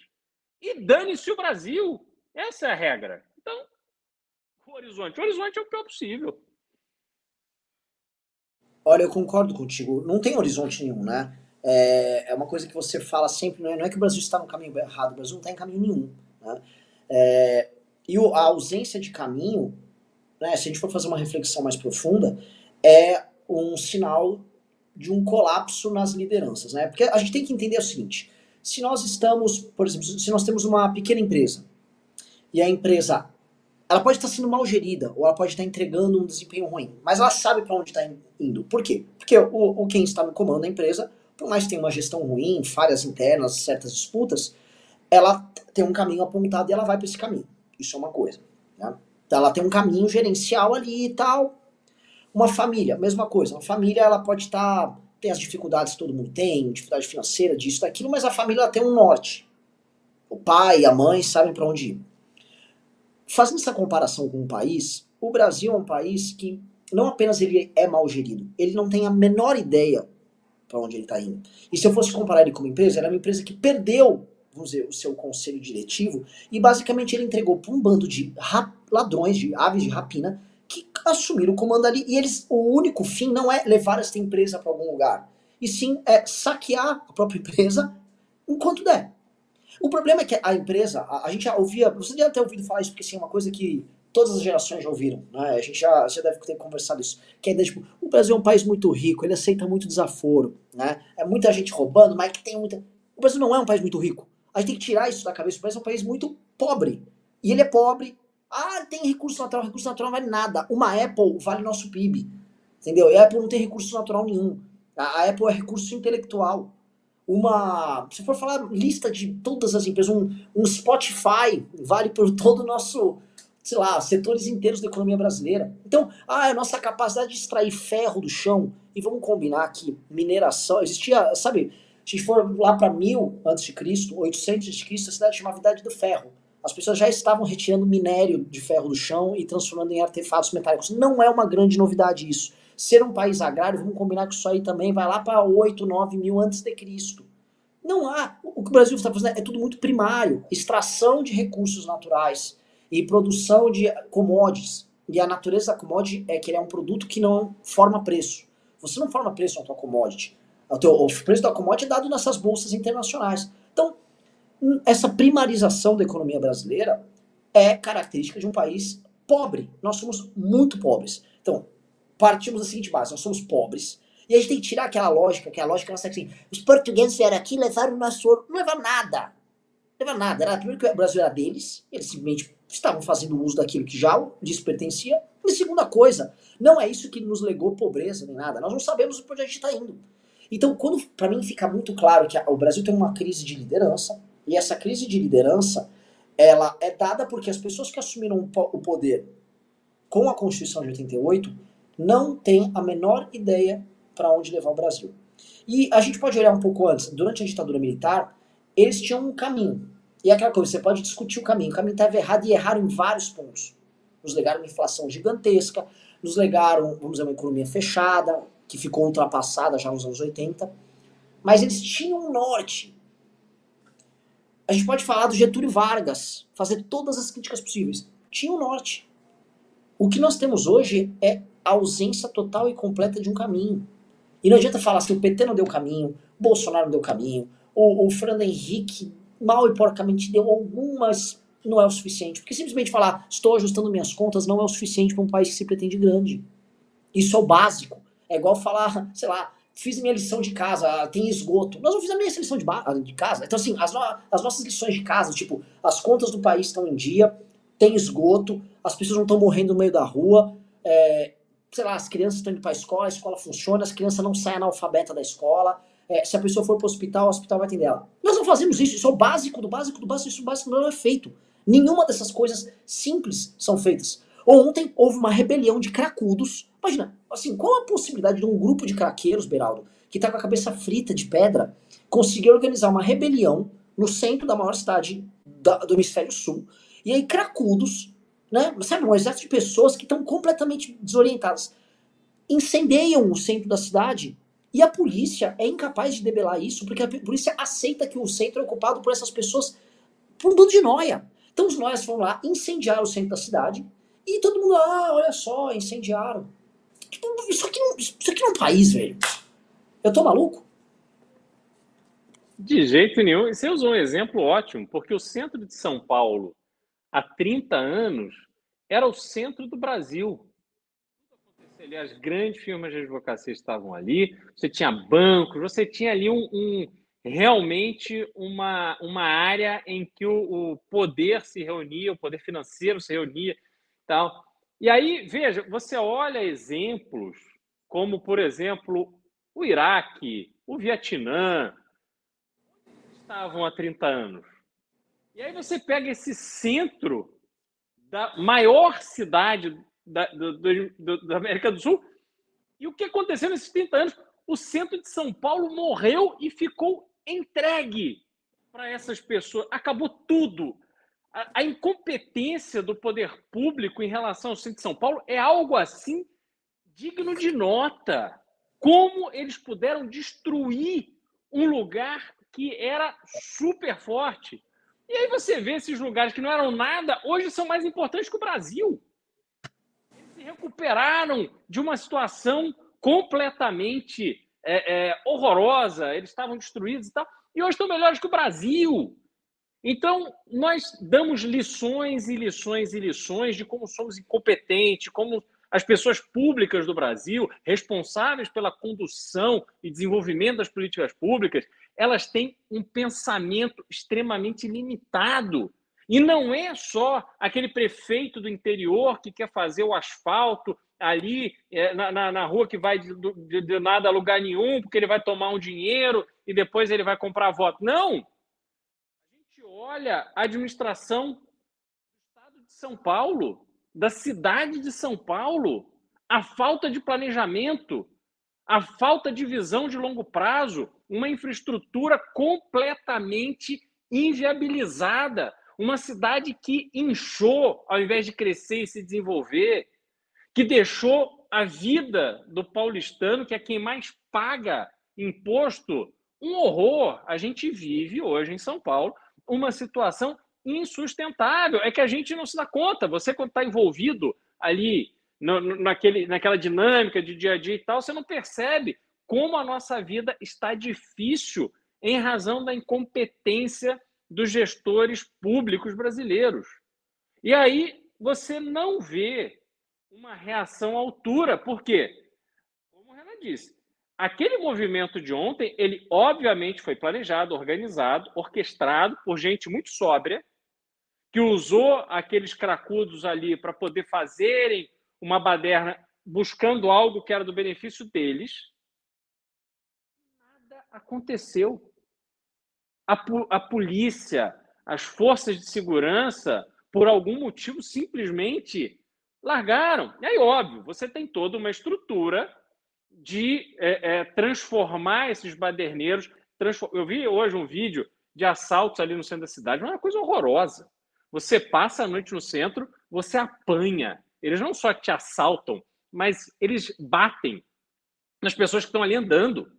Speaker 2: E dane-se o Brasil. Essa é a regra. Então, o horizonte. O horizonte é o pior possível.
Speaker 1: Olha, eu concordo contigo. Não tem horizonte nenhum, né? É, é uma coisa que você fala sempre, não é, não é que o Brasil está no caminho errado, o Brasil não está em caminho nenhum. Né? É, e a ausência de caminho, né, se a gente for fazer uma reflexão mais profunda, é um sinal de um colapso nas lideranças. Né? Porque a gente tem que entender o seguinte, se nós estamos, por exemplo, se nós temos uma pequena empresa, e a empresa ela pode estar sendo mal gerida, ou ela pode estar entregando um desempenho ruim, mas ela sabe para onde está indo. Por quê? Porque o, o quem está no comando da empresa por mais que tenha uma gestão ruim, falhas internas, certas disputas, ela tem um caminho apontado e ela vai para esse caminho. Isso é uma coisa. Né? Então, ela tem um caminho gerencial ali e tal. Uma família, mesma coisa. Uma família, ela pode estar. Tá, tem as dificuldades que todo mundo tem, dificuldade financeira, disso, daquilo, mas a família ela tem um norte. O pai a mãe sabem para onde ir. Fazendo essa comparação com o país, o Brasil é um país que não apenas ele é mal gerido, ele não tem a menor ideia para onde ele está indo. E se eu fosse comparar ele com uma empresa, era uma empresa que perdeu, vamos dizer, o seu conselho diretivo e basicamente ele entregou para um bando de ladrões, de aves de rapina, que assumiram o comando ali. E eles, o único fim não é levar essa empresa para algum lugar, e sim é saquear a própria empresa enquanto der. O problema é que a empresa, a, a gente já ouvia, você deve ter ouvido falar isso, porque assim, é uma coisa que todas as gerações já ouviram, né? A gente já, já deve ter conversado isso. Que é tipo, o Brasil é um país muito rico, ele aceita muito desaforo, né? É muita gente roubando, mas que tem muita. O Brasil não é um país muito rico. A gente tem que tirar isso da cabeça. O Brasil é um país muito pobre. E ele é pobre. Ah, tem recurso natural. Recurso natural não vale nada. Uma Apple vale nosso PIB. Entendeu? E a Apple não tem recurso natural nenhum. A Apple é recurso intelectual. Uma. Se for falar lista de todas as empresas, um, um Spotify vale por todo o nosso sei lá, setores inteiros da economia brasileira. Então, ah, a nossa capacidade de extrair ferro do chão, e vamos combinar que mineração, existia, sabe, se for lá para 1000 a.C., 800 a.C., a cidade chamava Idade do Ferro. As pessoas já estavam retirando minério de ferro do chão e transformando em artefatos metálicos. Não é uma grande novidade isso. Ser um país agrário, vamos combinar que isso aí também vai lá para 8, 9 mil antes de Cristo. Não há. O que o Brasil está fazendo é tudo muito primário. Extração de recursos naturais, e produção de commodities. E a natureza da commodity é que ele é um produto que não forma preço. Você não forma preço na tua commodity. O, teu, o preço da commodity é dado nessas bolsas internacionais. Então, hum, essa primarização da economia brasileira é característica de um país pobre. Nós somos muito pobres. Então, partimos da seguinte base: nós somos pobres. E a gente tem que tirar aquela lógica, que é a lógica nossa assim: os portugueses vieram aqui e levaram o nosso ouro. Não levaram nada. Não nada. Era, primeiro que o Brasil era deles, eles simplesmente estavam fazendo uso daquilo que já lhes pertencia. E segunda coisa, não é isso que nos legou pobreza nem nada. Nós não sabemos para onde a gente está indo. Então, quando para mim fica muito claro que o Brasil tem uma crise de liderança, e essa crise de liderança ela é dada porque as pessoas que assumiram o poder com a Constituição de 88 não têm a menor ideia para onde levar o Brasil. E a gente pode olhar um pouco antes. Durante a ditadura militar, eles tinham um caminho. E é aquela coisa, você pode discutir o caminho. O caminho estava errado e erraram em vários pontos. Nos legaram uma inflação gigantesca, nos legaram, vamos dizer, uma economia fechada, que ficou ultrapassada já nos anos 80. Mas eles tinham um norte. A gente pode falar do Getúlio Vargas, fazer todas as críticas possíveis. Tinha um norte. O que nós temos hoje é a ausência total e completa de um caminho. E não adianta falar assim, o PT não deu caminho, Bolsonaro não deu caminho, o, o Fernando Henrique mal e porcamente deu algumas, não é o suficiente. Porque simplesmente falar, estou ajustando minhas contas, não é o suficiente para um país que se pretende grande. Isso é o básico. É igual falar, sei lá, fiz minha lição de casa, tem esgoto. Nós não fizemos minha lição de, de casa. Então, assim, as, no as nossas lições de casa, tipo, as contas do país estão em dia, tem esgoto, as pessoas não estão morrendo no meio da rua, é, sei lá, as crianças estão indo para a escola, a escola funciona, as crianças não saem analfabeta da escola, é, se a pessoa for para o hospital, o hospital vai atender ela. Nós não fazemos isso, isso é o básico do básico do básico, isso básico não é feito. Nenhuma dessas coisas simples são feitas. Ontem houve uma rebelião de cracudos. Imagina, assim, qual a possibilidade de um grupo de craqueiros, Beraldo, que está com a cabeça frita de pedra, conseguir organizar uma rebelião no centro da maior cidade da, do hemisfério sul, e aí cracudos, né, sabe, um exército de pessoas que estão completamente desorientadas, incendeiam o centro da cidade e a polícia é incapaz de debelar isso, porque a polícia aceita que o centro é ocupado por essas pessoas por um bando de noia. Então os noias foram lá, incendiar o centro da cidade, e todo mundo, ah, olha só, incendiaram. Tipo, isso aqui não, isso aqui não é um país, velho. Eu tô maluco?
Speaker 2: De jeito nenhum. Você usou um exemplo ótimo, porque o centro de São Paulo, há 30 anos, era o centro do Brasil as grandes firmas de advocacia estavam ali, você tinha bancos, você tinha ali um, um realmente uma, uma área em que o, o, poder se reunia, o poder financeiro se reunia tal. E aí, veja, você olha exemplos como, por exemplo, o Iraque, o Vietnã, estavam há 30 anos. E aí você pega esse centro da maior cidade da, do, do, da América do Sul, e o que aconteceu nesses 30 anos? O centro de São Paulo morreu e ficou entregue para essas pessoas. Acabou tudo. A, a, incompetência do poder público em relação ao centro de São Paulo é algo assim digno de nota. Como eles puderam destruir um lugar que era super forte. E aí você vê esses lugares que não eram nada, hoje são mais importantes que o Brasil. Recuperaram de uma situação completamente é, é, horrorosa, eles estavam destruídos e tal, e hoje estão melhores que o Brasil. Então, nós damos lições e lições e lições de como somos incompetentes, como as pessoas públicas do Brasil, responsáveis pela condução e desenvolvimento das políticas públicas, elas têm um pensamento extremamente limitado. E não é só aquele prefeito do interior que quer fazer o asfalto ali é, na, na, na, rua que vai de, de, de, nada a lugar nenhum, porque ele vai tomar um dinheiro e depois ele vai comprar voto. Não! A gente olha a administração do estado de São Paulo, da cidade de São Paulo, a falta de planejamento, a falta de visão de longo prazo, uma infraestrutura completamente inviabilizada, uma cidade que inchou ao invés de crescer e se desenvolver, que deixou a vida do paulistano, que é quem mais paga imposto, um horror. A gente vive hoje em São Paulo uma situação insustentável. É que a gente não se dá conta. Você, quando está envolvido ali no, naquele, naquela dinâmica de dia a dia e tal, você não percebe como a nossa vida está difícil em razão da incompetência dos gestores públicos brasileiros. E aí você não vê uma reação à altura. Por quê? Como o Renan disse, aquele movimento de ontem, ele obviamente foi planejado, organizado, orquestrado por gente muito sóbria, que usou aqueles cracudos ali para poder fazerem uma baderna buscando algo que era do benefício deles. Nada aconteceu. A, a polícia, as forças de segurança, por algum motivo, simplesmente largaram. E aí, óbvio, você tem toda uma estrutura de é, é, transformar esses baderneiros. Transform... Eu vi hoje um vídeo de assaltos ali no centro da cidade, uma coisa horrorosa. Você passa a noite no centro, você apanha. Eles não só te assaltam, mas eles batem nas pessoas que estão ali andando.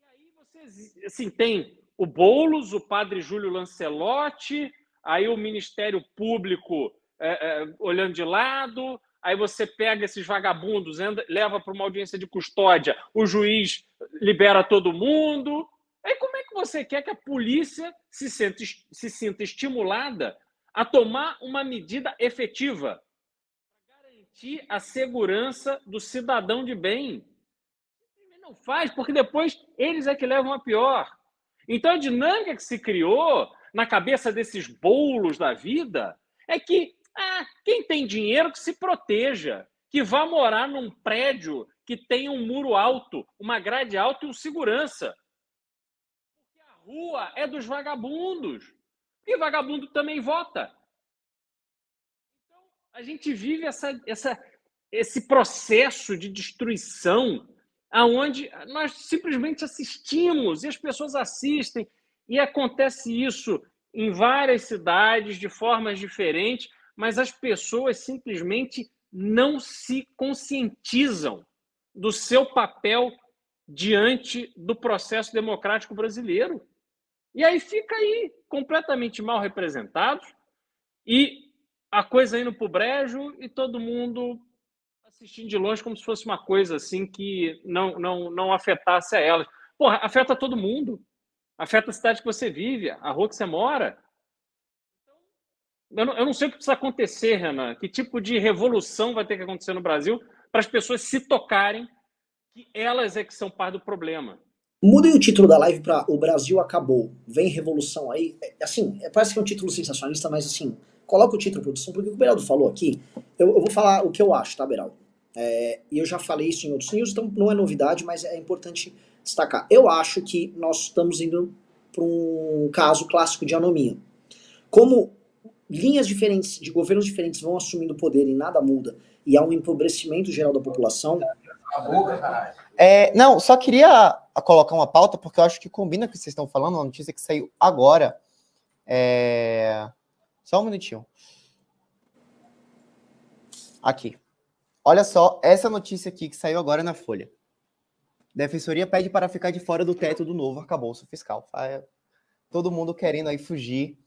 Speaker 2: E aí você assim, tem o Boulos, o padre Júlio Lancelotti, aí o Ministério Público é, é, olhando de lado, aí você pega esses vagabundos, leva para uma audiência de custódia, o juiz libera todo mundo. Aí como é que você quer que a polícia se, sente, se sinta estimulada a tomar uma medida efetiva para garantir a segurança do cidadão de bem? Não faz, porque depois eles é que levam a pior. Então a dinâmica que se criou na cabeça desses bolos da vida é que ah, quem tem dinheiro que se proteja, que vá morar num prédio que tenha um muro alto, uma grade alta e um segurança. Porque a rua é dos vagabundos. E vagabundo também vota. Então, a gente vive essa, essa, esse processo de destruição aonde nós simplesmente assistimos e as pessoas assistem e acontece isso em várias cidades de formas diferentes mas as pessoas simplesmente não se conscientizam do seu papel diante do processo democrático brasileiro. E aí fica aí completamente mal representados e a coisa indo para o brejo e todo mundo assistindo de longe como se fosse uma coisa assim que não, não, não afetasse a elas. Porra, afeta todo mundo. Afeta a cidade que você vive, a rua que você mora, eu não, eu não sei o que precisa acontecer, Renan. Que tipo de revolução vai ter que acontecer no Brasil para as pessoas se tocarem que elas é que são parte do problema.
Speaker 1: Mudem o título da live para O Brasil Acabou. Vem revolução aí. É, assim, é, parece que é um título sensacionalista, mas assim, coloca o título produção, porque o que o Beraldo falou aqui, eu, eu vou falar o que eu acho, tá, Beraldo? É, e eu já falei isso em outros news, então não é novidade, mas é importante destacar. Eu acho que nós estamos indo para um caso clássico de anomia. como linhas diferentes, de governos diferentes vão assumindo poder e nada muda, e há um empobrecimento geral da população.
Speaker 3: É, não, só queria colocar uma pauta, porque eu acho que combina com o que vocês estão falando, uma notícia que saiu agora. É... Só um minutinho. Aqui. Olha só, essa notícia aqui que saiu agora na Folha. Defensoria pede para ficar de fora do teto do novo arcabouço fiscal. Todo mundo querendo aí fugir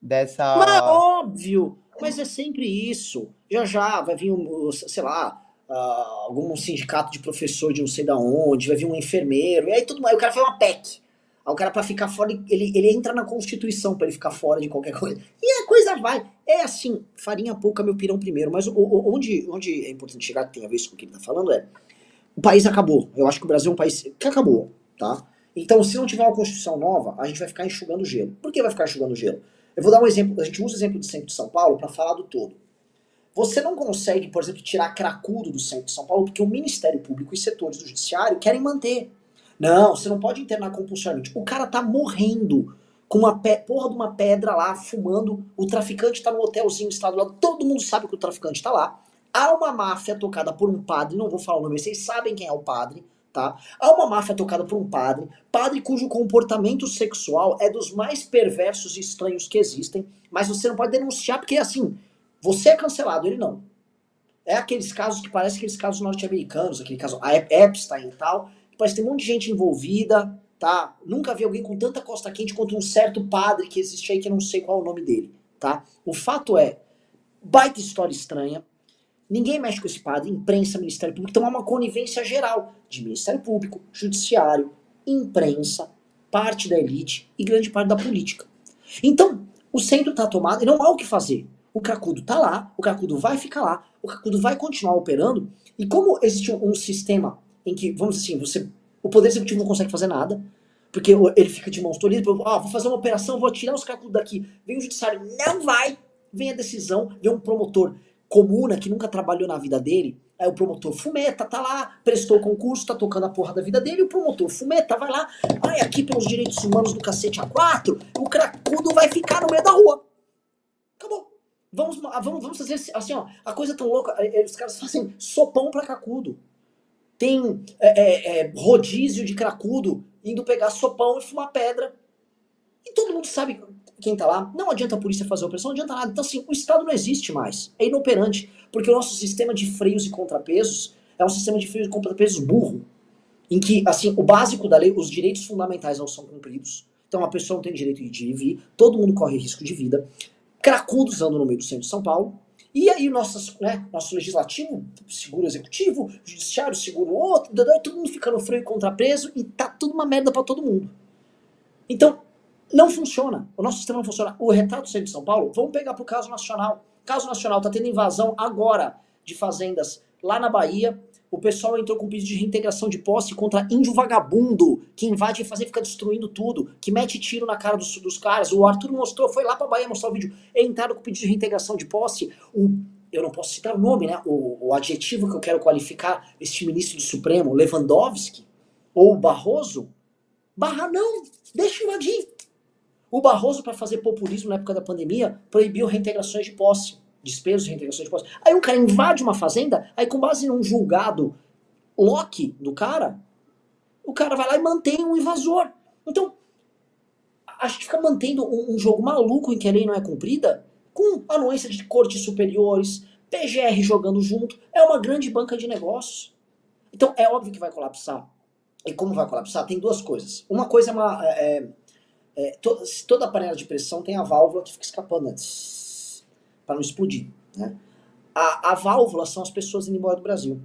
Speaker 3: dessa.
Speaker 1: Mas óbvio! Mas é sempre isso. Já já vai vir, um, sei lá, uh, algum sindicato de professor de não sei da onde, vai vir um enfermeiro, e aí tudo mais. O cara faz uma PEC. O cara, para ficar fora, ele, ele entra na Constituição para ele ficar fora de qualquer coisa. E a coisa vai. É assim, farinha pouca, meu pirão primeiro. Mas o, o, onde, onde é importante chegar, que tem a ver com o que ele tá falando, é. O país acabou. Eu acho que o Brasil é um país que acabou, tá? Então, se não tiver uma Constituição nova, a gente vai ficar enxugando gelo. Por que vai ficar enxugando gelo? Eu vou dar um exemplo. A gente usa o exemplo do centro de São Paulo para falar do todo. Você não consegue, por exemplo, tirar cracudo do centro de São Paulo porque o Ministério Público e setores do Judiciário querem manter. Não, você não pode internar compulsoriamente. O cara tá morrendo com uma porra de uma pedra lá, fumando. O traficante tá no hotelzinho estado lá. Todo mundo sabe que o traficante tá lá. Há uma máfia tocada por um padre, não vou falar o nome, vocês sabem quem é o padre, tá? Há uma máfia tocada por um padre, padre cujo comportamento sexual é dos mais perversos e estranhos que existem, mas você não pode denunciar porque assim, você é cancelado, ele não. É aqueles casos que parece aqueles casos norte-americanos, aquele caso Epstein e tal, Parece que tem um monte de gente envolvida, tá? Nunca vi alguém com tanta costa quente quanto um certo padre que existe aí que eu não sei qual é o nome dele, tá? O fato é, baita história estranha. Ninguém mexe com esse padre, imprensa, Ministério Público. Então há uma conivência geral de Ministério Público, Judiciário, imprensa, parte da elite e grande parte da política. Então, o centro está tomado e não há o que fazer. O Cracudo está lá, o Cracudo vai ficar lá, o Cracudo vai continuar operando. E como existe um, sistema em que, vamos dizer assim, você, o Poder Executivo não consegue fazer nada, porque ele fica de mãos tolidas, ah, vou fazer uma operação, vou tirar os cálculos daqui. Vem o judiciário, não vai! Vem a decisão, vem um promotor comuna que nunca trabalhou na vida dele, aí o promotor fumeta, tá lá, prestou concurso, tá tocando a porra da vida dele, o promotor fumeta vai lá, ai, aqui pelos direitos humanos do cacete A4, o cracudo vai ficar no meio da rua. Acabou. Vamos, vamos, vamos fazer assim, ó, a coisa tão louca, eh, os caras fazem sopão pra cracudo tem é, é, é, rodízio de cracudo indo pegar sopão e fumar pedra. E todo mundo sabe quem tá lá. Não adianta a polícia fazer a operação, não adianta nada. Então, assim, o Estado não existe mais. É inoperante. Porque o nosso sistema de freios e contrapesos é um sistema de freios e contrapesos burro. Em que, assim, o básico da lei, os direitos fundamentais não são cumpridos. Então, a pessoa não tem direito de ir e vir, todo mundo corre risco de vida. Cracudos andam no meio do centro de São Paulo. E aí nossas, né, nosso legislativo segura o executivo, o judiciário segura o outro, todo mundo fica no freio contrapeso e tá tudo uma merda para todo mundo. Então, não funciona. O nosso sistema não funciona. O retrato centro de São Paulo, vamos pegar pro caso nacional. O caso nacional tá tendo invasão agora de fazendas lá na Bahia, o pessoal entrou com pedido de reintegração de posse contra índio vagabundo, que invade e fazer fica destruindo tudo, que mete tiro na cara dos, dos caras. O Arthur mostrou, foi lá pra Bahia mostrar o vídeo. Entraram com pedido de reintegração de posse. O, eu não posso citar o nome, né? O, o adjetivo que eu quero qualificar este ministro do Supremo, Lewandowski, ou Barroso. Barra não, deixa invadir. O Barroso, para fazer populismo na época da pandemia, proibiu reintegrações de posse despesas de reintegração de postos. Aí um cara invade uma fazenda, aí com base num julgado Loki do cara, o cara vai lá e mantém um invasor. Então, a gente fica mantendo um, um jogo maluco em que a lei não é cumprida, com anuência de cortes superiores, PGR jogando junto, é uma grande banca de negócios. Então, é óbvio que vai colapsar. E como vai colapsar? Tem duas coisas. Uma coisa é uma. É, é, é to, toda a panela de pressão tem a válvula que fica escapando. Né? Para não explodir. Né? A, a válvula são as pessoas indo embora do Brasil.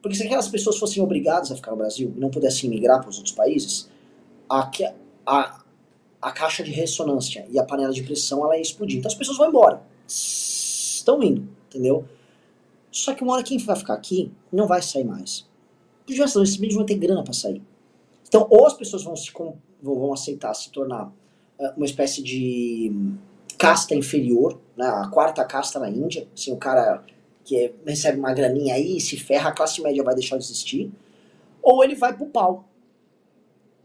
Speaker 1: Porque se aquelas pessoas fossem obrigadas a ficar no Brasil e não pudessem migrar para os outros países, a, a, a caixa de ressonância e a panela de pressão ela ia explodir. Então as pessoas vão embora. Estão indo, entendeu? Só que uma hora quem vai ficar aqui não vai sair mais. Porque esses vão ter grana para sair. Então, ou as pessoas vão, se, vão aceitar se tornar uh, uma espécie de casta inferior, né, a quarta casta na Índia, assim, o cara que é, recebe uma graninha aí, se ferra, a classe média vai deixar de existir, ou ele vai pro pau.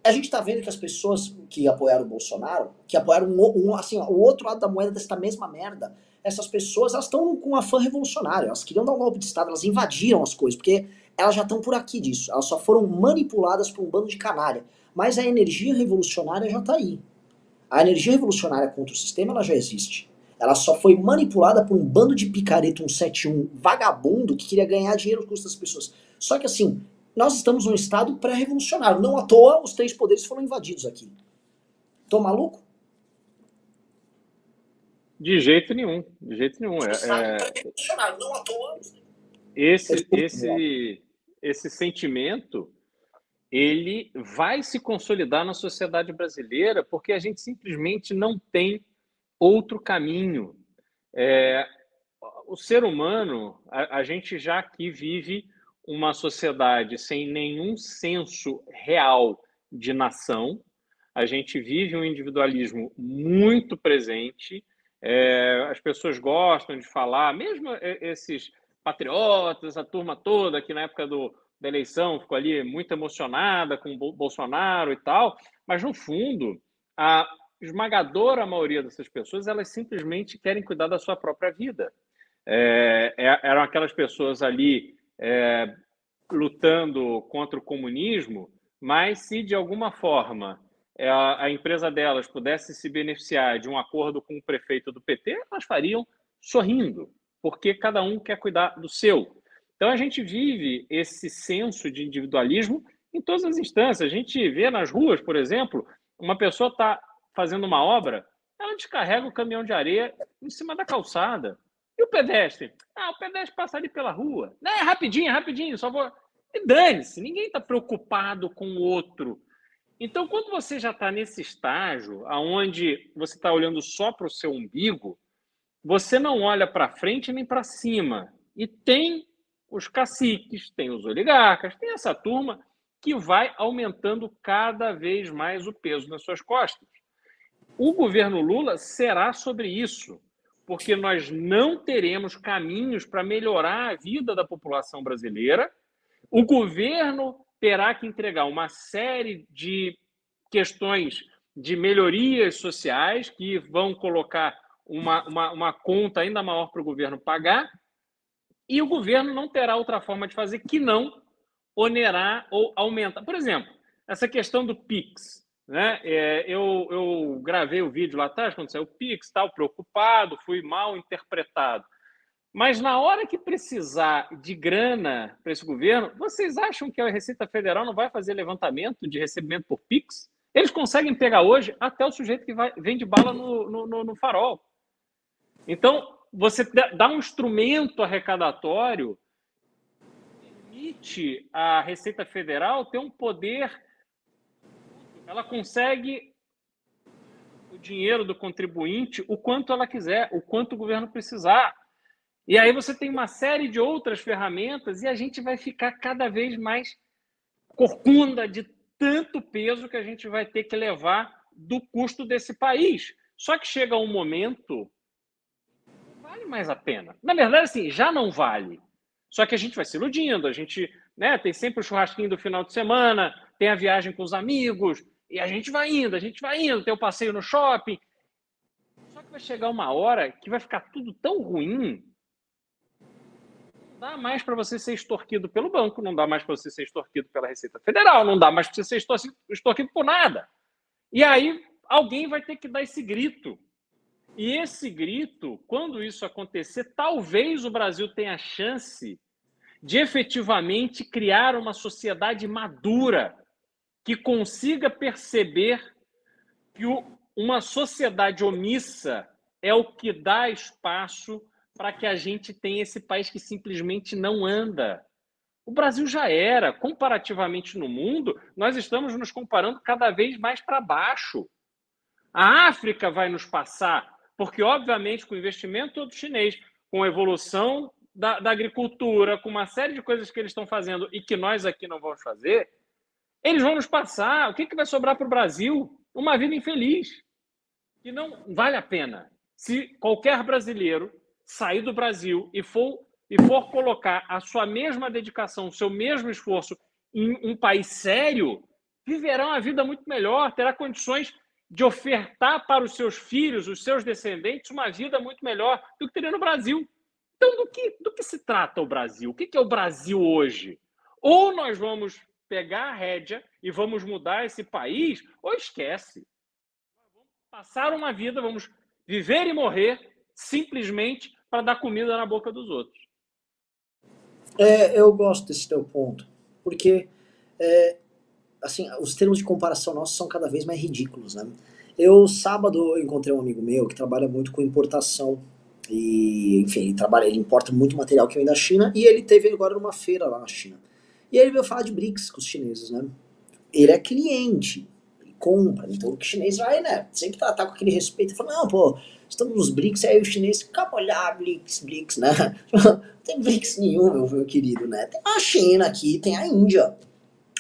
Speaker 1: a gente está vendo que as pessoas que apoiaram o Bolsonaro, que apoiaram um, um, assim, o outro lado da moeda desta mesma merda, essas pessoas elas estão com um afã revolucionário, elas queriam dar um golpe de Estado, elas invadiram as coisas, porque elas já estão por aqui disso, elas só foram manipuladas por um bando de canalha. Mas a energia revolucionária já está aí. A energia revolucionária contra o sistema ela já existe. Ela só foi manipulada por um bando de picareta 171 vagabundo que queria ganhar dinheiro com das pessoas. Só que assim, nós estamos num estado pré-revolucionário. Não à toa os três poderes foram invadidos aqui. Tô maluco?
Speaker 2: De jeito nenhum, de jeito nenhum. É, é... Não à toa. Esse, esse, esse sentimento ele vai se consolidar na sociedade brasileira porque a gente simplesmente não tem outro caminho. É, o ser humano, a, a gente já aqui vive uma sociedade sem nenhum senso real de nação. A gente vive um individualismo muito presente. É, as pessoas gostam de falar, mesmo esses patriotas, a turma toda que na época do, da eleição ficou ali muito emocionada com o Bolsonaro e tal, mas no fundo a esmagadora maioria dessas pessoas elas simplesmente querem cuidar da sua própria vida. É, é eram aquelas pessoas ali é, lutando contra o comunismo, mas se de alguma forma é, a, a, empresa delas pudesse se beneficiar de um acordo com o prefeito do PT, elas fariam sorrindo, porque cada um quer cuidar do seu. Então a gente vive esse senso de individualismo em todas as instâncias. A gente vê nas ruas, por exemplo, uma pessoa está fazendo uma obra, ela descarrega o caminhão de areia em cima da calçada. E o pedestre? Ah, o pedestre passa ali pela rua. É, rapidinho, rapidinho, só vou. E dane-se, ninguém está preocupado com o outro. Então, quando você já está nesse estágio, aonde você está olhando só para o seu umbigo, você não olha para frente nem para cima. E tem os caciques, tem os oligarcas, tem essa turma que vai aumentando cada vez mais o peso nas suas costas. O governo Lula será sobre isso porque nós não teremos caminhos para melhorar a vida da população brasileira. O governo terá que entregar uma série de questões de melhorias sociais que vão colocar uma, uma, uma conta ainda maior para o governo pagar. E o governo não terá outra forma de fazer que não onerar ou aumentar. Por exemplo, essa questão do PIX. Né? É, eu, eu gravei o vídeo lá atrás, quando saiu o Pix, tal, preocupado, fui mal interpretado. Mas na hora que precisar de grana para esse governo, vocês acham que a Receita Federal não vai fazer levantamento de recebimento por Pix? Eles conseguem pegar hoje até o sujeito que vai, vende bala no, no, no farol. Então, você dá um instrumento arrecadatório permite a Receita Federal ter um poder ela consegue o dinheiro do contribuinte o quanto ela quiser, o quanto o governo precisar. E aí você tem uma série de outras ferramentas e a gente vai ficar cada vez mais corcunda de tanto peso que a gente vai ter que levar do custo desse país. Só que chega um momento vale mais a pena. Na verdade, assim, já não vale. Só que a gente vai se iludindo, a gente né, tem sempre o churrasquinho do final de semana, tem a viagem com os amigos, e a gente vai indo, a gente vai indo, tem o passeio no shopping. Só que vai chegar uma hora que vai ficar tudo tão ruim. Não dá mais para você ser extorquido pelo banco, não dá mais para você ser extorquido pela Receita Federal, não dá mais para você ser extorquido por nada. E aí alguém vai ter que dar esse grito. E esse grito, quando isso acontecer, talvez o Brasil tenha chance de efetivamente criar uma sociedade madura que consiga perceber que uma sociedade omissa é o que dá espaço para que a gente tenha esse país que simplesmente não anda. O Brasil já era, comparativamente no mundo, nós estamos nos comparando cada vez mais para baixo. A África vai nos passar, porque, obviamente, com o investimento todo chinês, com a evolução da, da agricultura, com uma série de coisas que eles estão fazendo e que nós aqui não vamos fazer, eles vão nos passar. O que, que vai sobrar para o Brasil? Uma vida infeliz. Que não vale a pena. Se qualquer brasileiro sair do Brasil e for, e for colocar a sua mesma dedicação, o seu mesmo esforço em um país sério, viverá uma vida muito melhor, terá condições de ofertar para os seus filhos, os seus descendentes, uma vida muito melhor do que teria no Brasil. Então, do que, do que se trata o Brasil? O que é o Brasil hoje? Ou nós vamos pegar a rédea e vamos mudar esse país, ou esquece. Vamos passar uma vida, vamos viver e morrer simplesmente para dar comida na boca dos outros.
Speaker 1: É, eu gosto desse teu ponto, porque é, assim, os termos de comparação nossos são cada vez mais ridículos, né? Eu, sábado, encontrei um amigo meu que trabalha muito com importação e, enfim, ele trabalha, ele importa muito material que vem da China e ele teve agora numa feira lá na China. E ele veio falar de BRICS com os chineses, né? Ele é cliente, ele compra, então o chinês vai, né? Sempre tá, tá com aquele respeito, fala, não, pô, estamos nos BRICS, aí o chinês, calma olhar, BRICS, BRICS, né? não tem BRICS nenhum, meu, meu querido, né? Tem a China aqui, tem a Índia.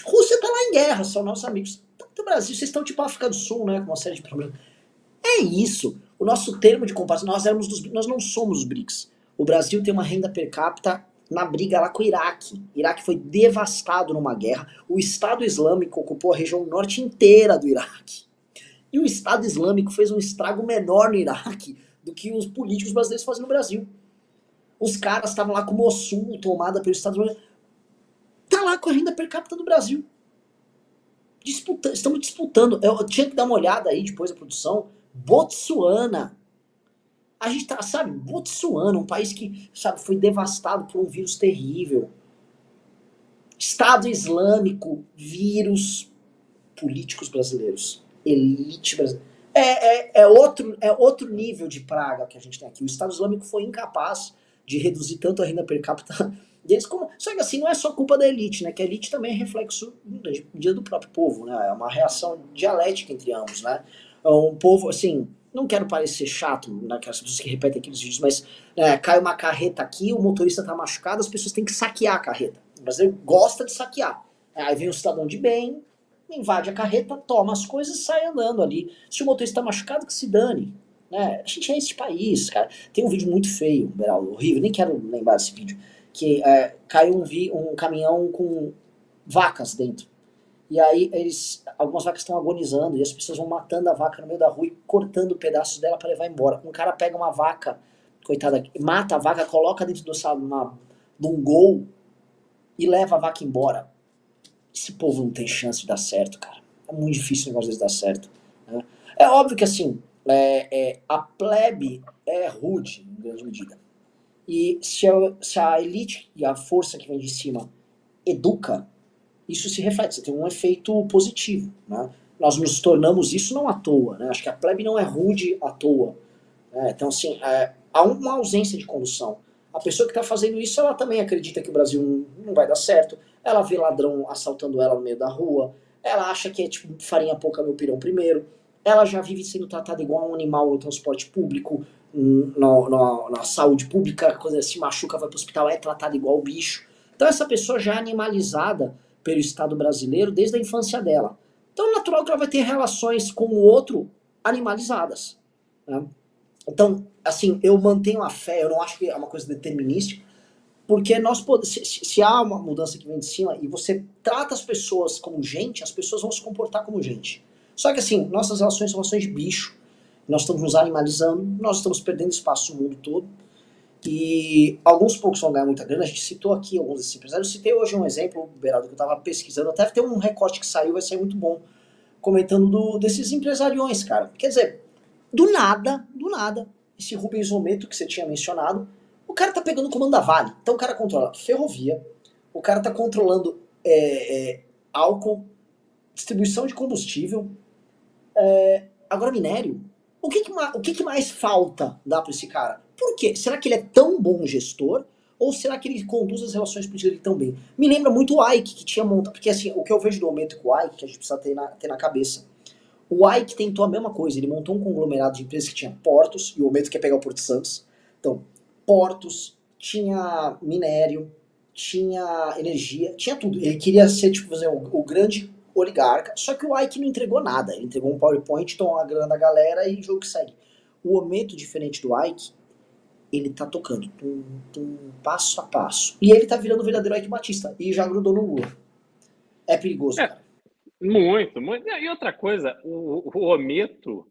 Speaker 1: Rússia tá lá em guerra, são nossos amigos. Do Brasil, vocês estão tipo África do Sul, né? Com uma série de problemas. É isso. O nosso termo de comparação, nós éramos dos, nós não somos os BRICS. O Brasil tem uma renda per capita na briga lá com o Iraque. O Iraque foi devastado numa guerra. O Estado Islâmico ocupou a região norte inteira do Iraque. E o Estado Islâmico fez um estrago menor no Iraque do que os políticos brasileiros fazem no Brasil. Os caras estavam lá com Mossul tomada pelo Estado Islâmico. Tá lá com a renda per capita do Brasil. Disputa, estamos disputando. Eu tinha que dar uma olhada aí depois da produção. Botsuana a gente tá, sabe, Botsuana, um país que, sabe, foi devastado por um vírus terrível. Estado Islâmico, vírus, políticos brasileiros, elite brasileira. É, é, é, outro, é outro nível de praga que a gente tem aqui. O Estado Islâmico foi incapaz de reduzir tanto a renda per capita deles como. Só que assim, não é só culpa da elite, né? Que a elite também é reflexo dia do próprio povo, né? É uma reação dialética entre ambos, né? É um povo, assim, não quero parecer chato naquelas pessoas que repetem aqueles vídeos, mas é, cai uma carreta aqui, o motorista está machucado, as pessoas têm que saquear a carreta. O brasileiro gosta de saquear. Aí vem o cidadão de bem, invade a carreta, toma as coisas e sai andando ali. Se o motorista está machucado, que se dane. Né? A gente é esse país, cara. Tem um vídeo muito feio, horrível, nem quero lembrar desse vídeo, que é, caiu um, um caminhão com vacas dentro. E aí eles, algumas vacas estão agonizando e as pessoas vão matando a vaca no meio da rua e cortando pedaços dela para levar embora. Um cara pega uma vaca, coitada, mata a vaca, coloca dentro do uma, de um gol e leva a vaca embora. Esse povo não tem chance de dar certo, cara. É muito difícil o negócio deles dar certo. Né? É óbvio que assim, é, é, a plebe é rude em grande medida. E se a, se a elite e a força que vem de cima educa, isso se reflete, você tem um efeito positivo. Né? Nós nos tornamos isso não à toa. Né? Acho que a plebe não é rude à toa. Né? Então, assim, é, há uma ausência de condução. A pessoa que está fazendo isso, ela também acredita que o Brasil não vai dar certo. Ela vê ladrão assaltando ela no meio da rua. Ela acha que é tipo farinha pouca meu pirão primeiro. Ela já vive sendo tratada igual a um animal no transporte público, na saúde pública, quando se machuca, vai para o hospital, é tratada igual bicho. Então essa pessoa já animalizada, pelo Estado brasileiro desde a infância dela. Então é natural que ela vai ter relações com o outro animalizadas. Né? Então, assim, eu mantenho a fé, eu não acho que é uma coisa determinística, porque nós podemos, se, se, há uma mudança que vem de cima e você trata as pessoas como gente, as pessoas vão se comportar como gente. Só que assim, nossas relações são relações de bicho, nós estamos nos animalizando, nós estamos perdendo espaço no mundo todo. E alguns poucos vão ganhar muita grana. A gente citou aqui alguns desses empresários. Eu citei hoje um exemplo, Beraldo, que eu estava pesquisando. Até tem um recorte que saiu, vai ser muito bom. Comentando do, desses empresariões, cara. Quer dizer, do nada, do nada, esse Rubens Ometo que você tinha mencionado, o cara tá pegando o comando da Vale. Então o cara controla ferrovia, o cara tá controlando é, é, álcool, distribuição de combustível, é, agora minério. O que, que, o que, que mais falta dá para esse cara? Por quê? Será que ele é tão bom gestor? Ou será que ele conduz as relações políticas tão bem? Me lembra muito o Ike, que tinha montado. Porque assim, o que eu vejo do momento com o Ike, que a gente precisa ter na, ter na cabeça. O Ike tentou a mesma coisa, ele montou um conglomerado de empresas que tinha portos, e o momento quer pegar o Porto Santos. Então, portos, tinha minério, tinha energia, tinha tudo. Ele queria ser, tipo, fazer o, o grande oligarca, só que o Ike não entregou nada. Ele entregou um PowerPoint, tomou a grana da galera e jogo que segue. O momento diferente do Ike ele tá tocando tum, tum, passo a passo. E ele tá virando o verdadeiro Ike Batista. E já grudou no Lula. É perigoso, é. cara.
Speaker 2: Muito, muito. E outra coisa, o, o Ometo,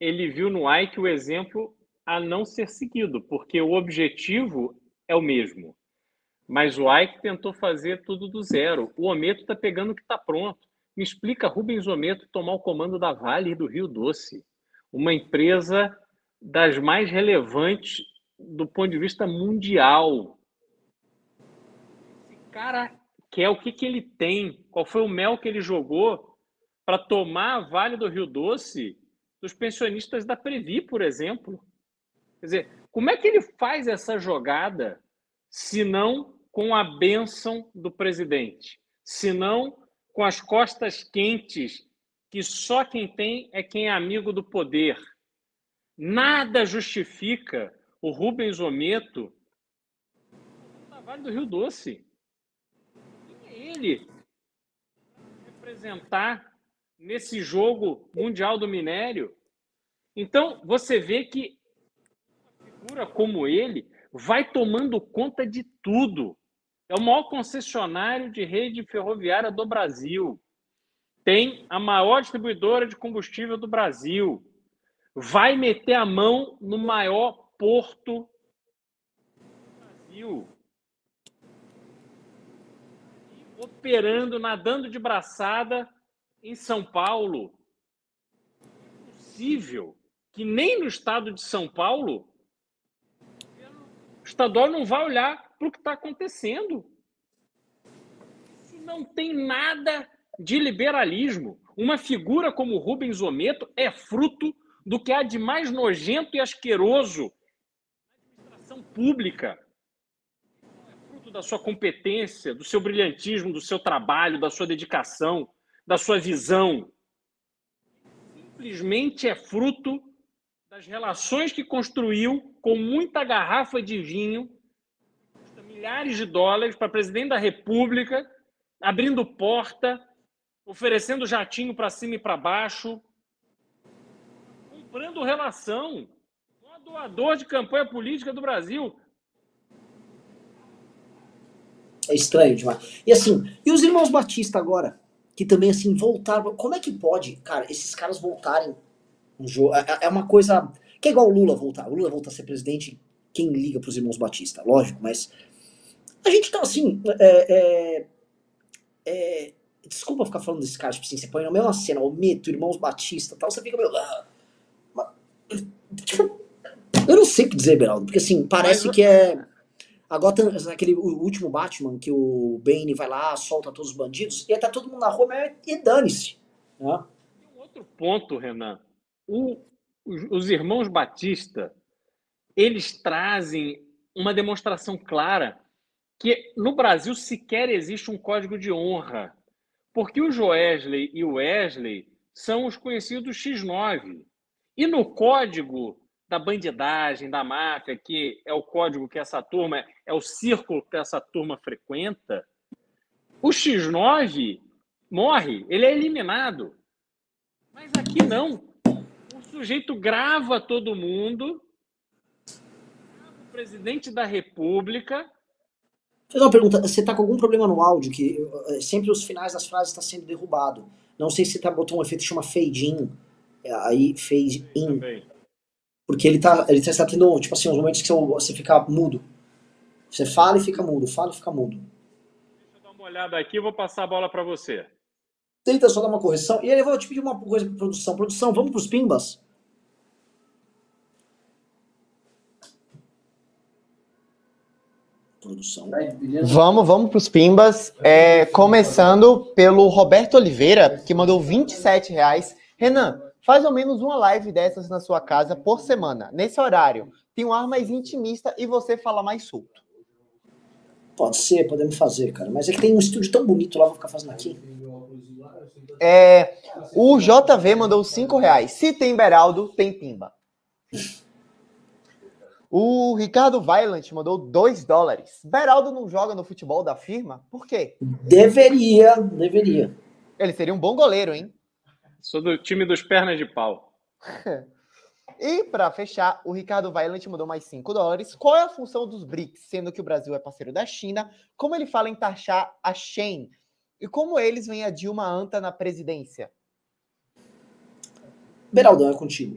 Speaker 2: ele viu no Ike o exemplo a não ser seguido, porque o objetivo é o mesmo. Mas o Ike tentou fazer tudo do zero. O Ometo está pegando o que está pronto. Me explica Rubens Ometo tomar o comando da Vale do Rio Doce, uma empresa das mais relevantes do ponto de vista mundial. Esse cara quer o que, que ele tem, qual foi o mel que ele jogou para tomar a Vale do Rio Doce dos pensionistas da Previ, por exemplo. Quer dizer, como é que ele faz essa jogada se não com a bênção do presidente, se não com as costas quentes que só quem tem é quem é amigo do poder. Nada justifica o Rubens Ometo na Vale do Rio Doce. Quem é ele representar nesse jogo mundial do minério? Então, você vê que uma figura como ele vai tomando conta de tudo. É o maior concessionário de rede ferroviária do Brasil. Tem a maior distribuidora de combustível do Brasil. Vai meter a mão no maior porto do Brasil. Operando, nadando de braçada em São Paulo. É possível que nem no estado de São Paulo o estadual não vai olhar para o que está acontecendo. Isso não tem nada de liberalismo. Uma figura como Rubens Ometo é fruto do que há de mais nojento e asqueroso na administração pública. É fruto da sua competência, do seu brilhantismo, do seu trabalho, da sua dedicação, da sua visão. Simplesmente é fruto das relações que construiu com muita garrafa de vinho milhares de dólares para presidente da República, abrindo porta, oferecendo jatinho para cima e para baixo, comprando relação a doador de campanha política do Brasil.
Speaker 1: É estranho demais. E assim, e os irmãos Batista agora? Que também, assim, voltaram. Como é que pode, cara, esses caras voltarem um jogo? É, é, é uma coisa. Que é igual o Lula voltar. O Lula voltar a ser presidente, quem liga para os irmãos Batista? Lógico, mas a gente tá assim. É, é, é, desculpa ficar falando desse cara, tipo assim, você põe na mesma cena, o Meto, Irmãos Batista tal, você fica meio. Ah, tipo, eu não sei o que dizer, Beraldo, porque assim, parece Mas, que é. Agora aquele o último Batman que o Bane vai lá, solta todos os bandidos, e tá todo mundo na rua, mas e dane-se. Né?
Speaker 2: Um outro ponto, Renan. O, os, os irmãos Batista, eles trazem uma demonstração clara que no Brasil sequer existe um código de honra, porque o Joesley e o Wesley são os conhecidos X9. E no código da bandidagem, da máfia, que é o código que essa turma, é o círculo que essa turma frequenta, o X9 morre, ele é eliminado. Mas aqui não. O sujeito grava todo mundo, o presidente da República,
Speaker 1: fazer uma pergunta. Você está com algum problema no áudio que eh, sempre os finais das frases estão tá sendo derrubado. Não sei se tá botou um efeito que chama fade in. É, aí fade in. Porque ele tá, ele tá tendo, tipo assim, uns momentos que você fica mudo. Você fala e fica mudo, fala e fica mudo.
Speaker 2: Deixa eu dar uma olhada aqui, e vou passar a bola para você.
Speaker 1: Tenta só dar uma correção. E aí eu vou te pedir uma coisa para produção. Produção, vamos para os pimbas?
Speaker 3: Produção. Vamos, vamos para os pimbas. É, começando pelo Roberto Oliveira, que mandou 27 reais. Renan, faz ao menos uma live dessas na sua casa por semana. Nesse horário, tem um ar mais intimista e você fala mais solto.
Speaker 1: Pode ser, podemos fazer, cara. Mas é que tem um estúdio tão bonito lá, vou ficar fazendo aqui.
Speaker 3: É, o JV mandou 5 reais. Se tem Beraldo, tem Pimba. O Ricardo Violent mandou 2 dólares. Beraldo não joga no futebol da firma? Por quê?
Speaker 1: Deveria, deveria.
Speaker 3: Ele seria um bom goleiro, hein?
Speaker 2: Sou do time dos pernas de pau.
Speaker 3: e para fechar, o Ricardo Violent mandou mais 5 dólares. Qual é a função dos BRICS, sendo que o Brasil é parceiro da China? Como ele fala em taxar a Shein? E como eles veem a Dilma anta na presidência?
Speaker 1: Beraldão, é contigo.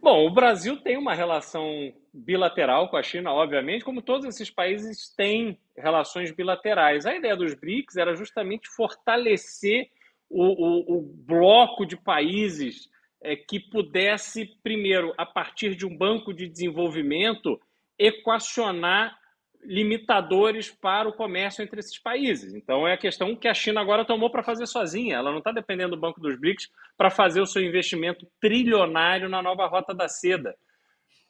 Speaker 2: Bom, o Brasil tem uma relação bilateral com a China, obviamente, como todos esses países têm relações bilaterais. A ideia dos BRICS era justamente fortalecer o, o, o bloco de países é, que pudesse, primeiro, a partir de um banco de desenvolvimento, equacionar limitadores para o comércio entre esses países. Então, é a questão que a China agora tomou para fazer sozinha. Ela não está dependendo do Banco dos BRICS para fazer o seu investimento trilionário na nova Rota da Seda.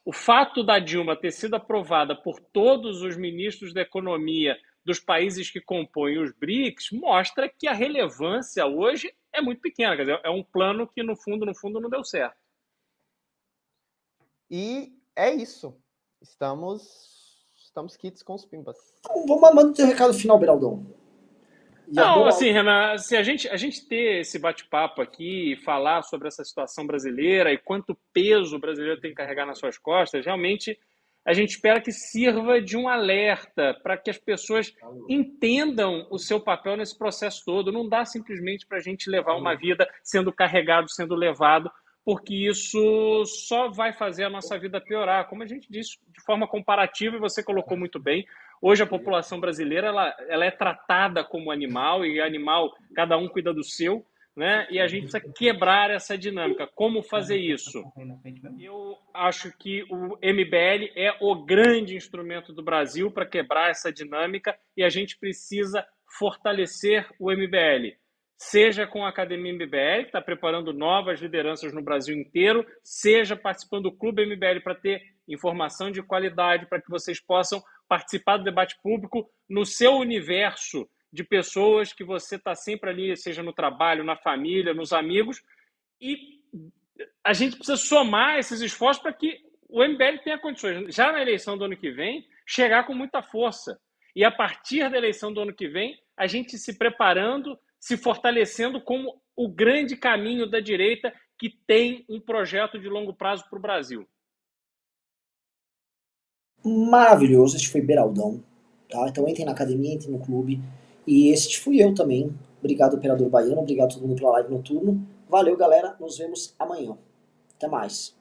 Speaker 2: O fato da Dilma ter sido aprovada por todos os ministros da economia dos países que compõem os BRICS mostra que a relevância hoje é muito pequena. Quer dizer, é um plano que, no fundo, no fundo, não deu certo.
Speaker 3: E é isso. Estamos estamos kits com os pimbas.
Speaker 1: Então, vamos mandar o teu recado final, Beraldão.
Speaker 2: Não, assim, Renan, se a gente, a gente ter esse bate-papo aqui e falar sobre essa situação brasileira e quanto peso o brasileiro tem que carregar nas suas costas, realmente a gente espera que sirva de um alerta para que as pessoas entendam o seu papel nesse processo todo. Não dá simplesmente para a gente levar uma vida sendo carregado, sendo levado, porque isso só vai fazer a nossa vida piorar. Como a gente disse de forma comparativa, e você colocou muito bem, hoje a população brasileira ela, ela é tratada como animal, e animal, cada um cuida do seu, né? E a gente precisa quebrar essa dinâmica. Como fazer isso? Eu acho que o MBL é o grande instrumento do Brasil para quebrar essa dinâmica e a gente precisa fortalecer o MBL seja com a Academia MBL, que está preparando novas lideranças no Brasil inteiro, seja participando do Clube MBL para ter informação de qualidade, para que vocês possam participar do debate público no seu universo de pessoas que você está sempre ali, seja no trabalho, na família, nos amigos, e a gente precisa somar esses esforços para que o MBL tenha condições, já na eleição do ano que vem, chegar com muita força. E a partir da eleição do ano que vem, a gente se preparando se fortalecendo como o grande caminho da direita que tem um projeto de longo prazo para o Brasil.
Speaker 1: Maravilhoso, este foi Beraldão. Tá? Então entrem na academia, entrem no clube. E este fui eu também. Obrigado, Operador Baiano. Obrigado a todo mundo pela live noturno. Valeu, galera. Nos vemos amanhã. Até mais.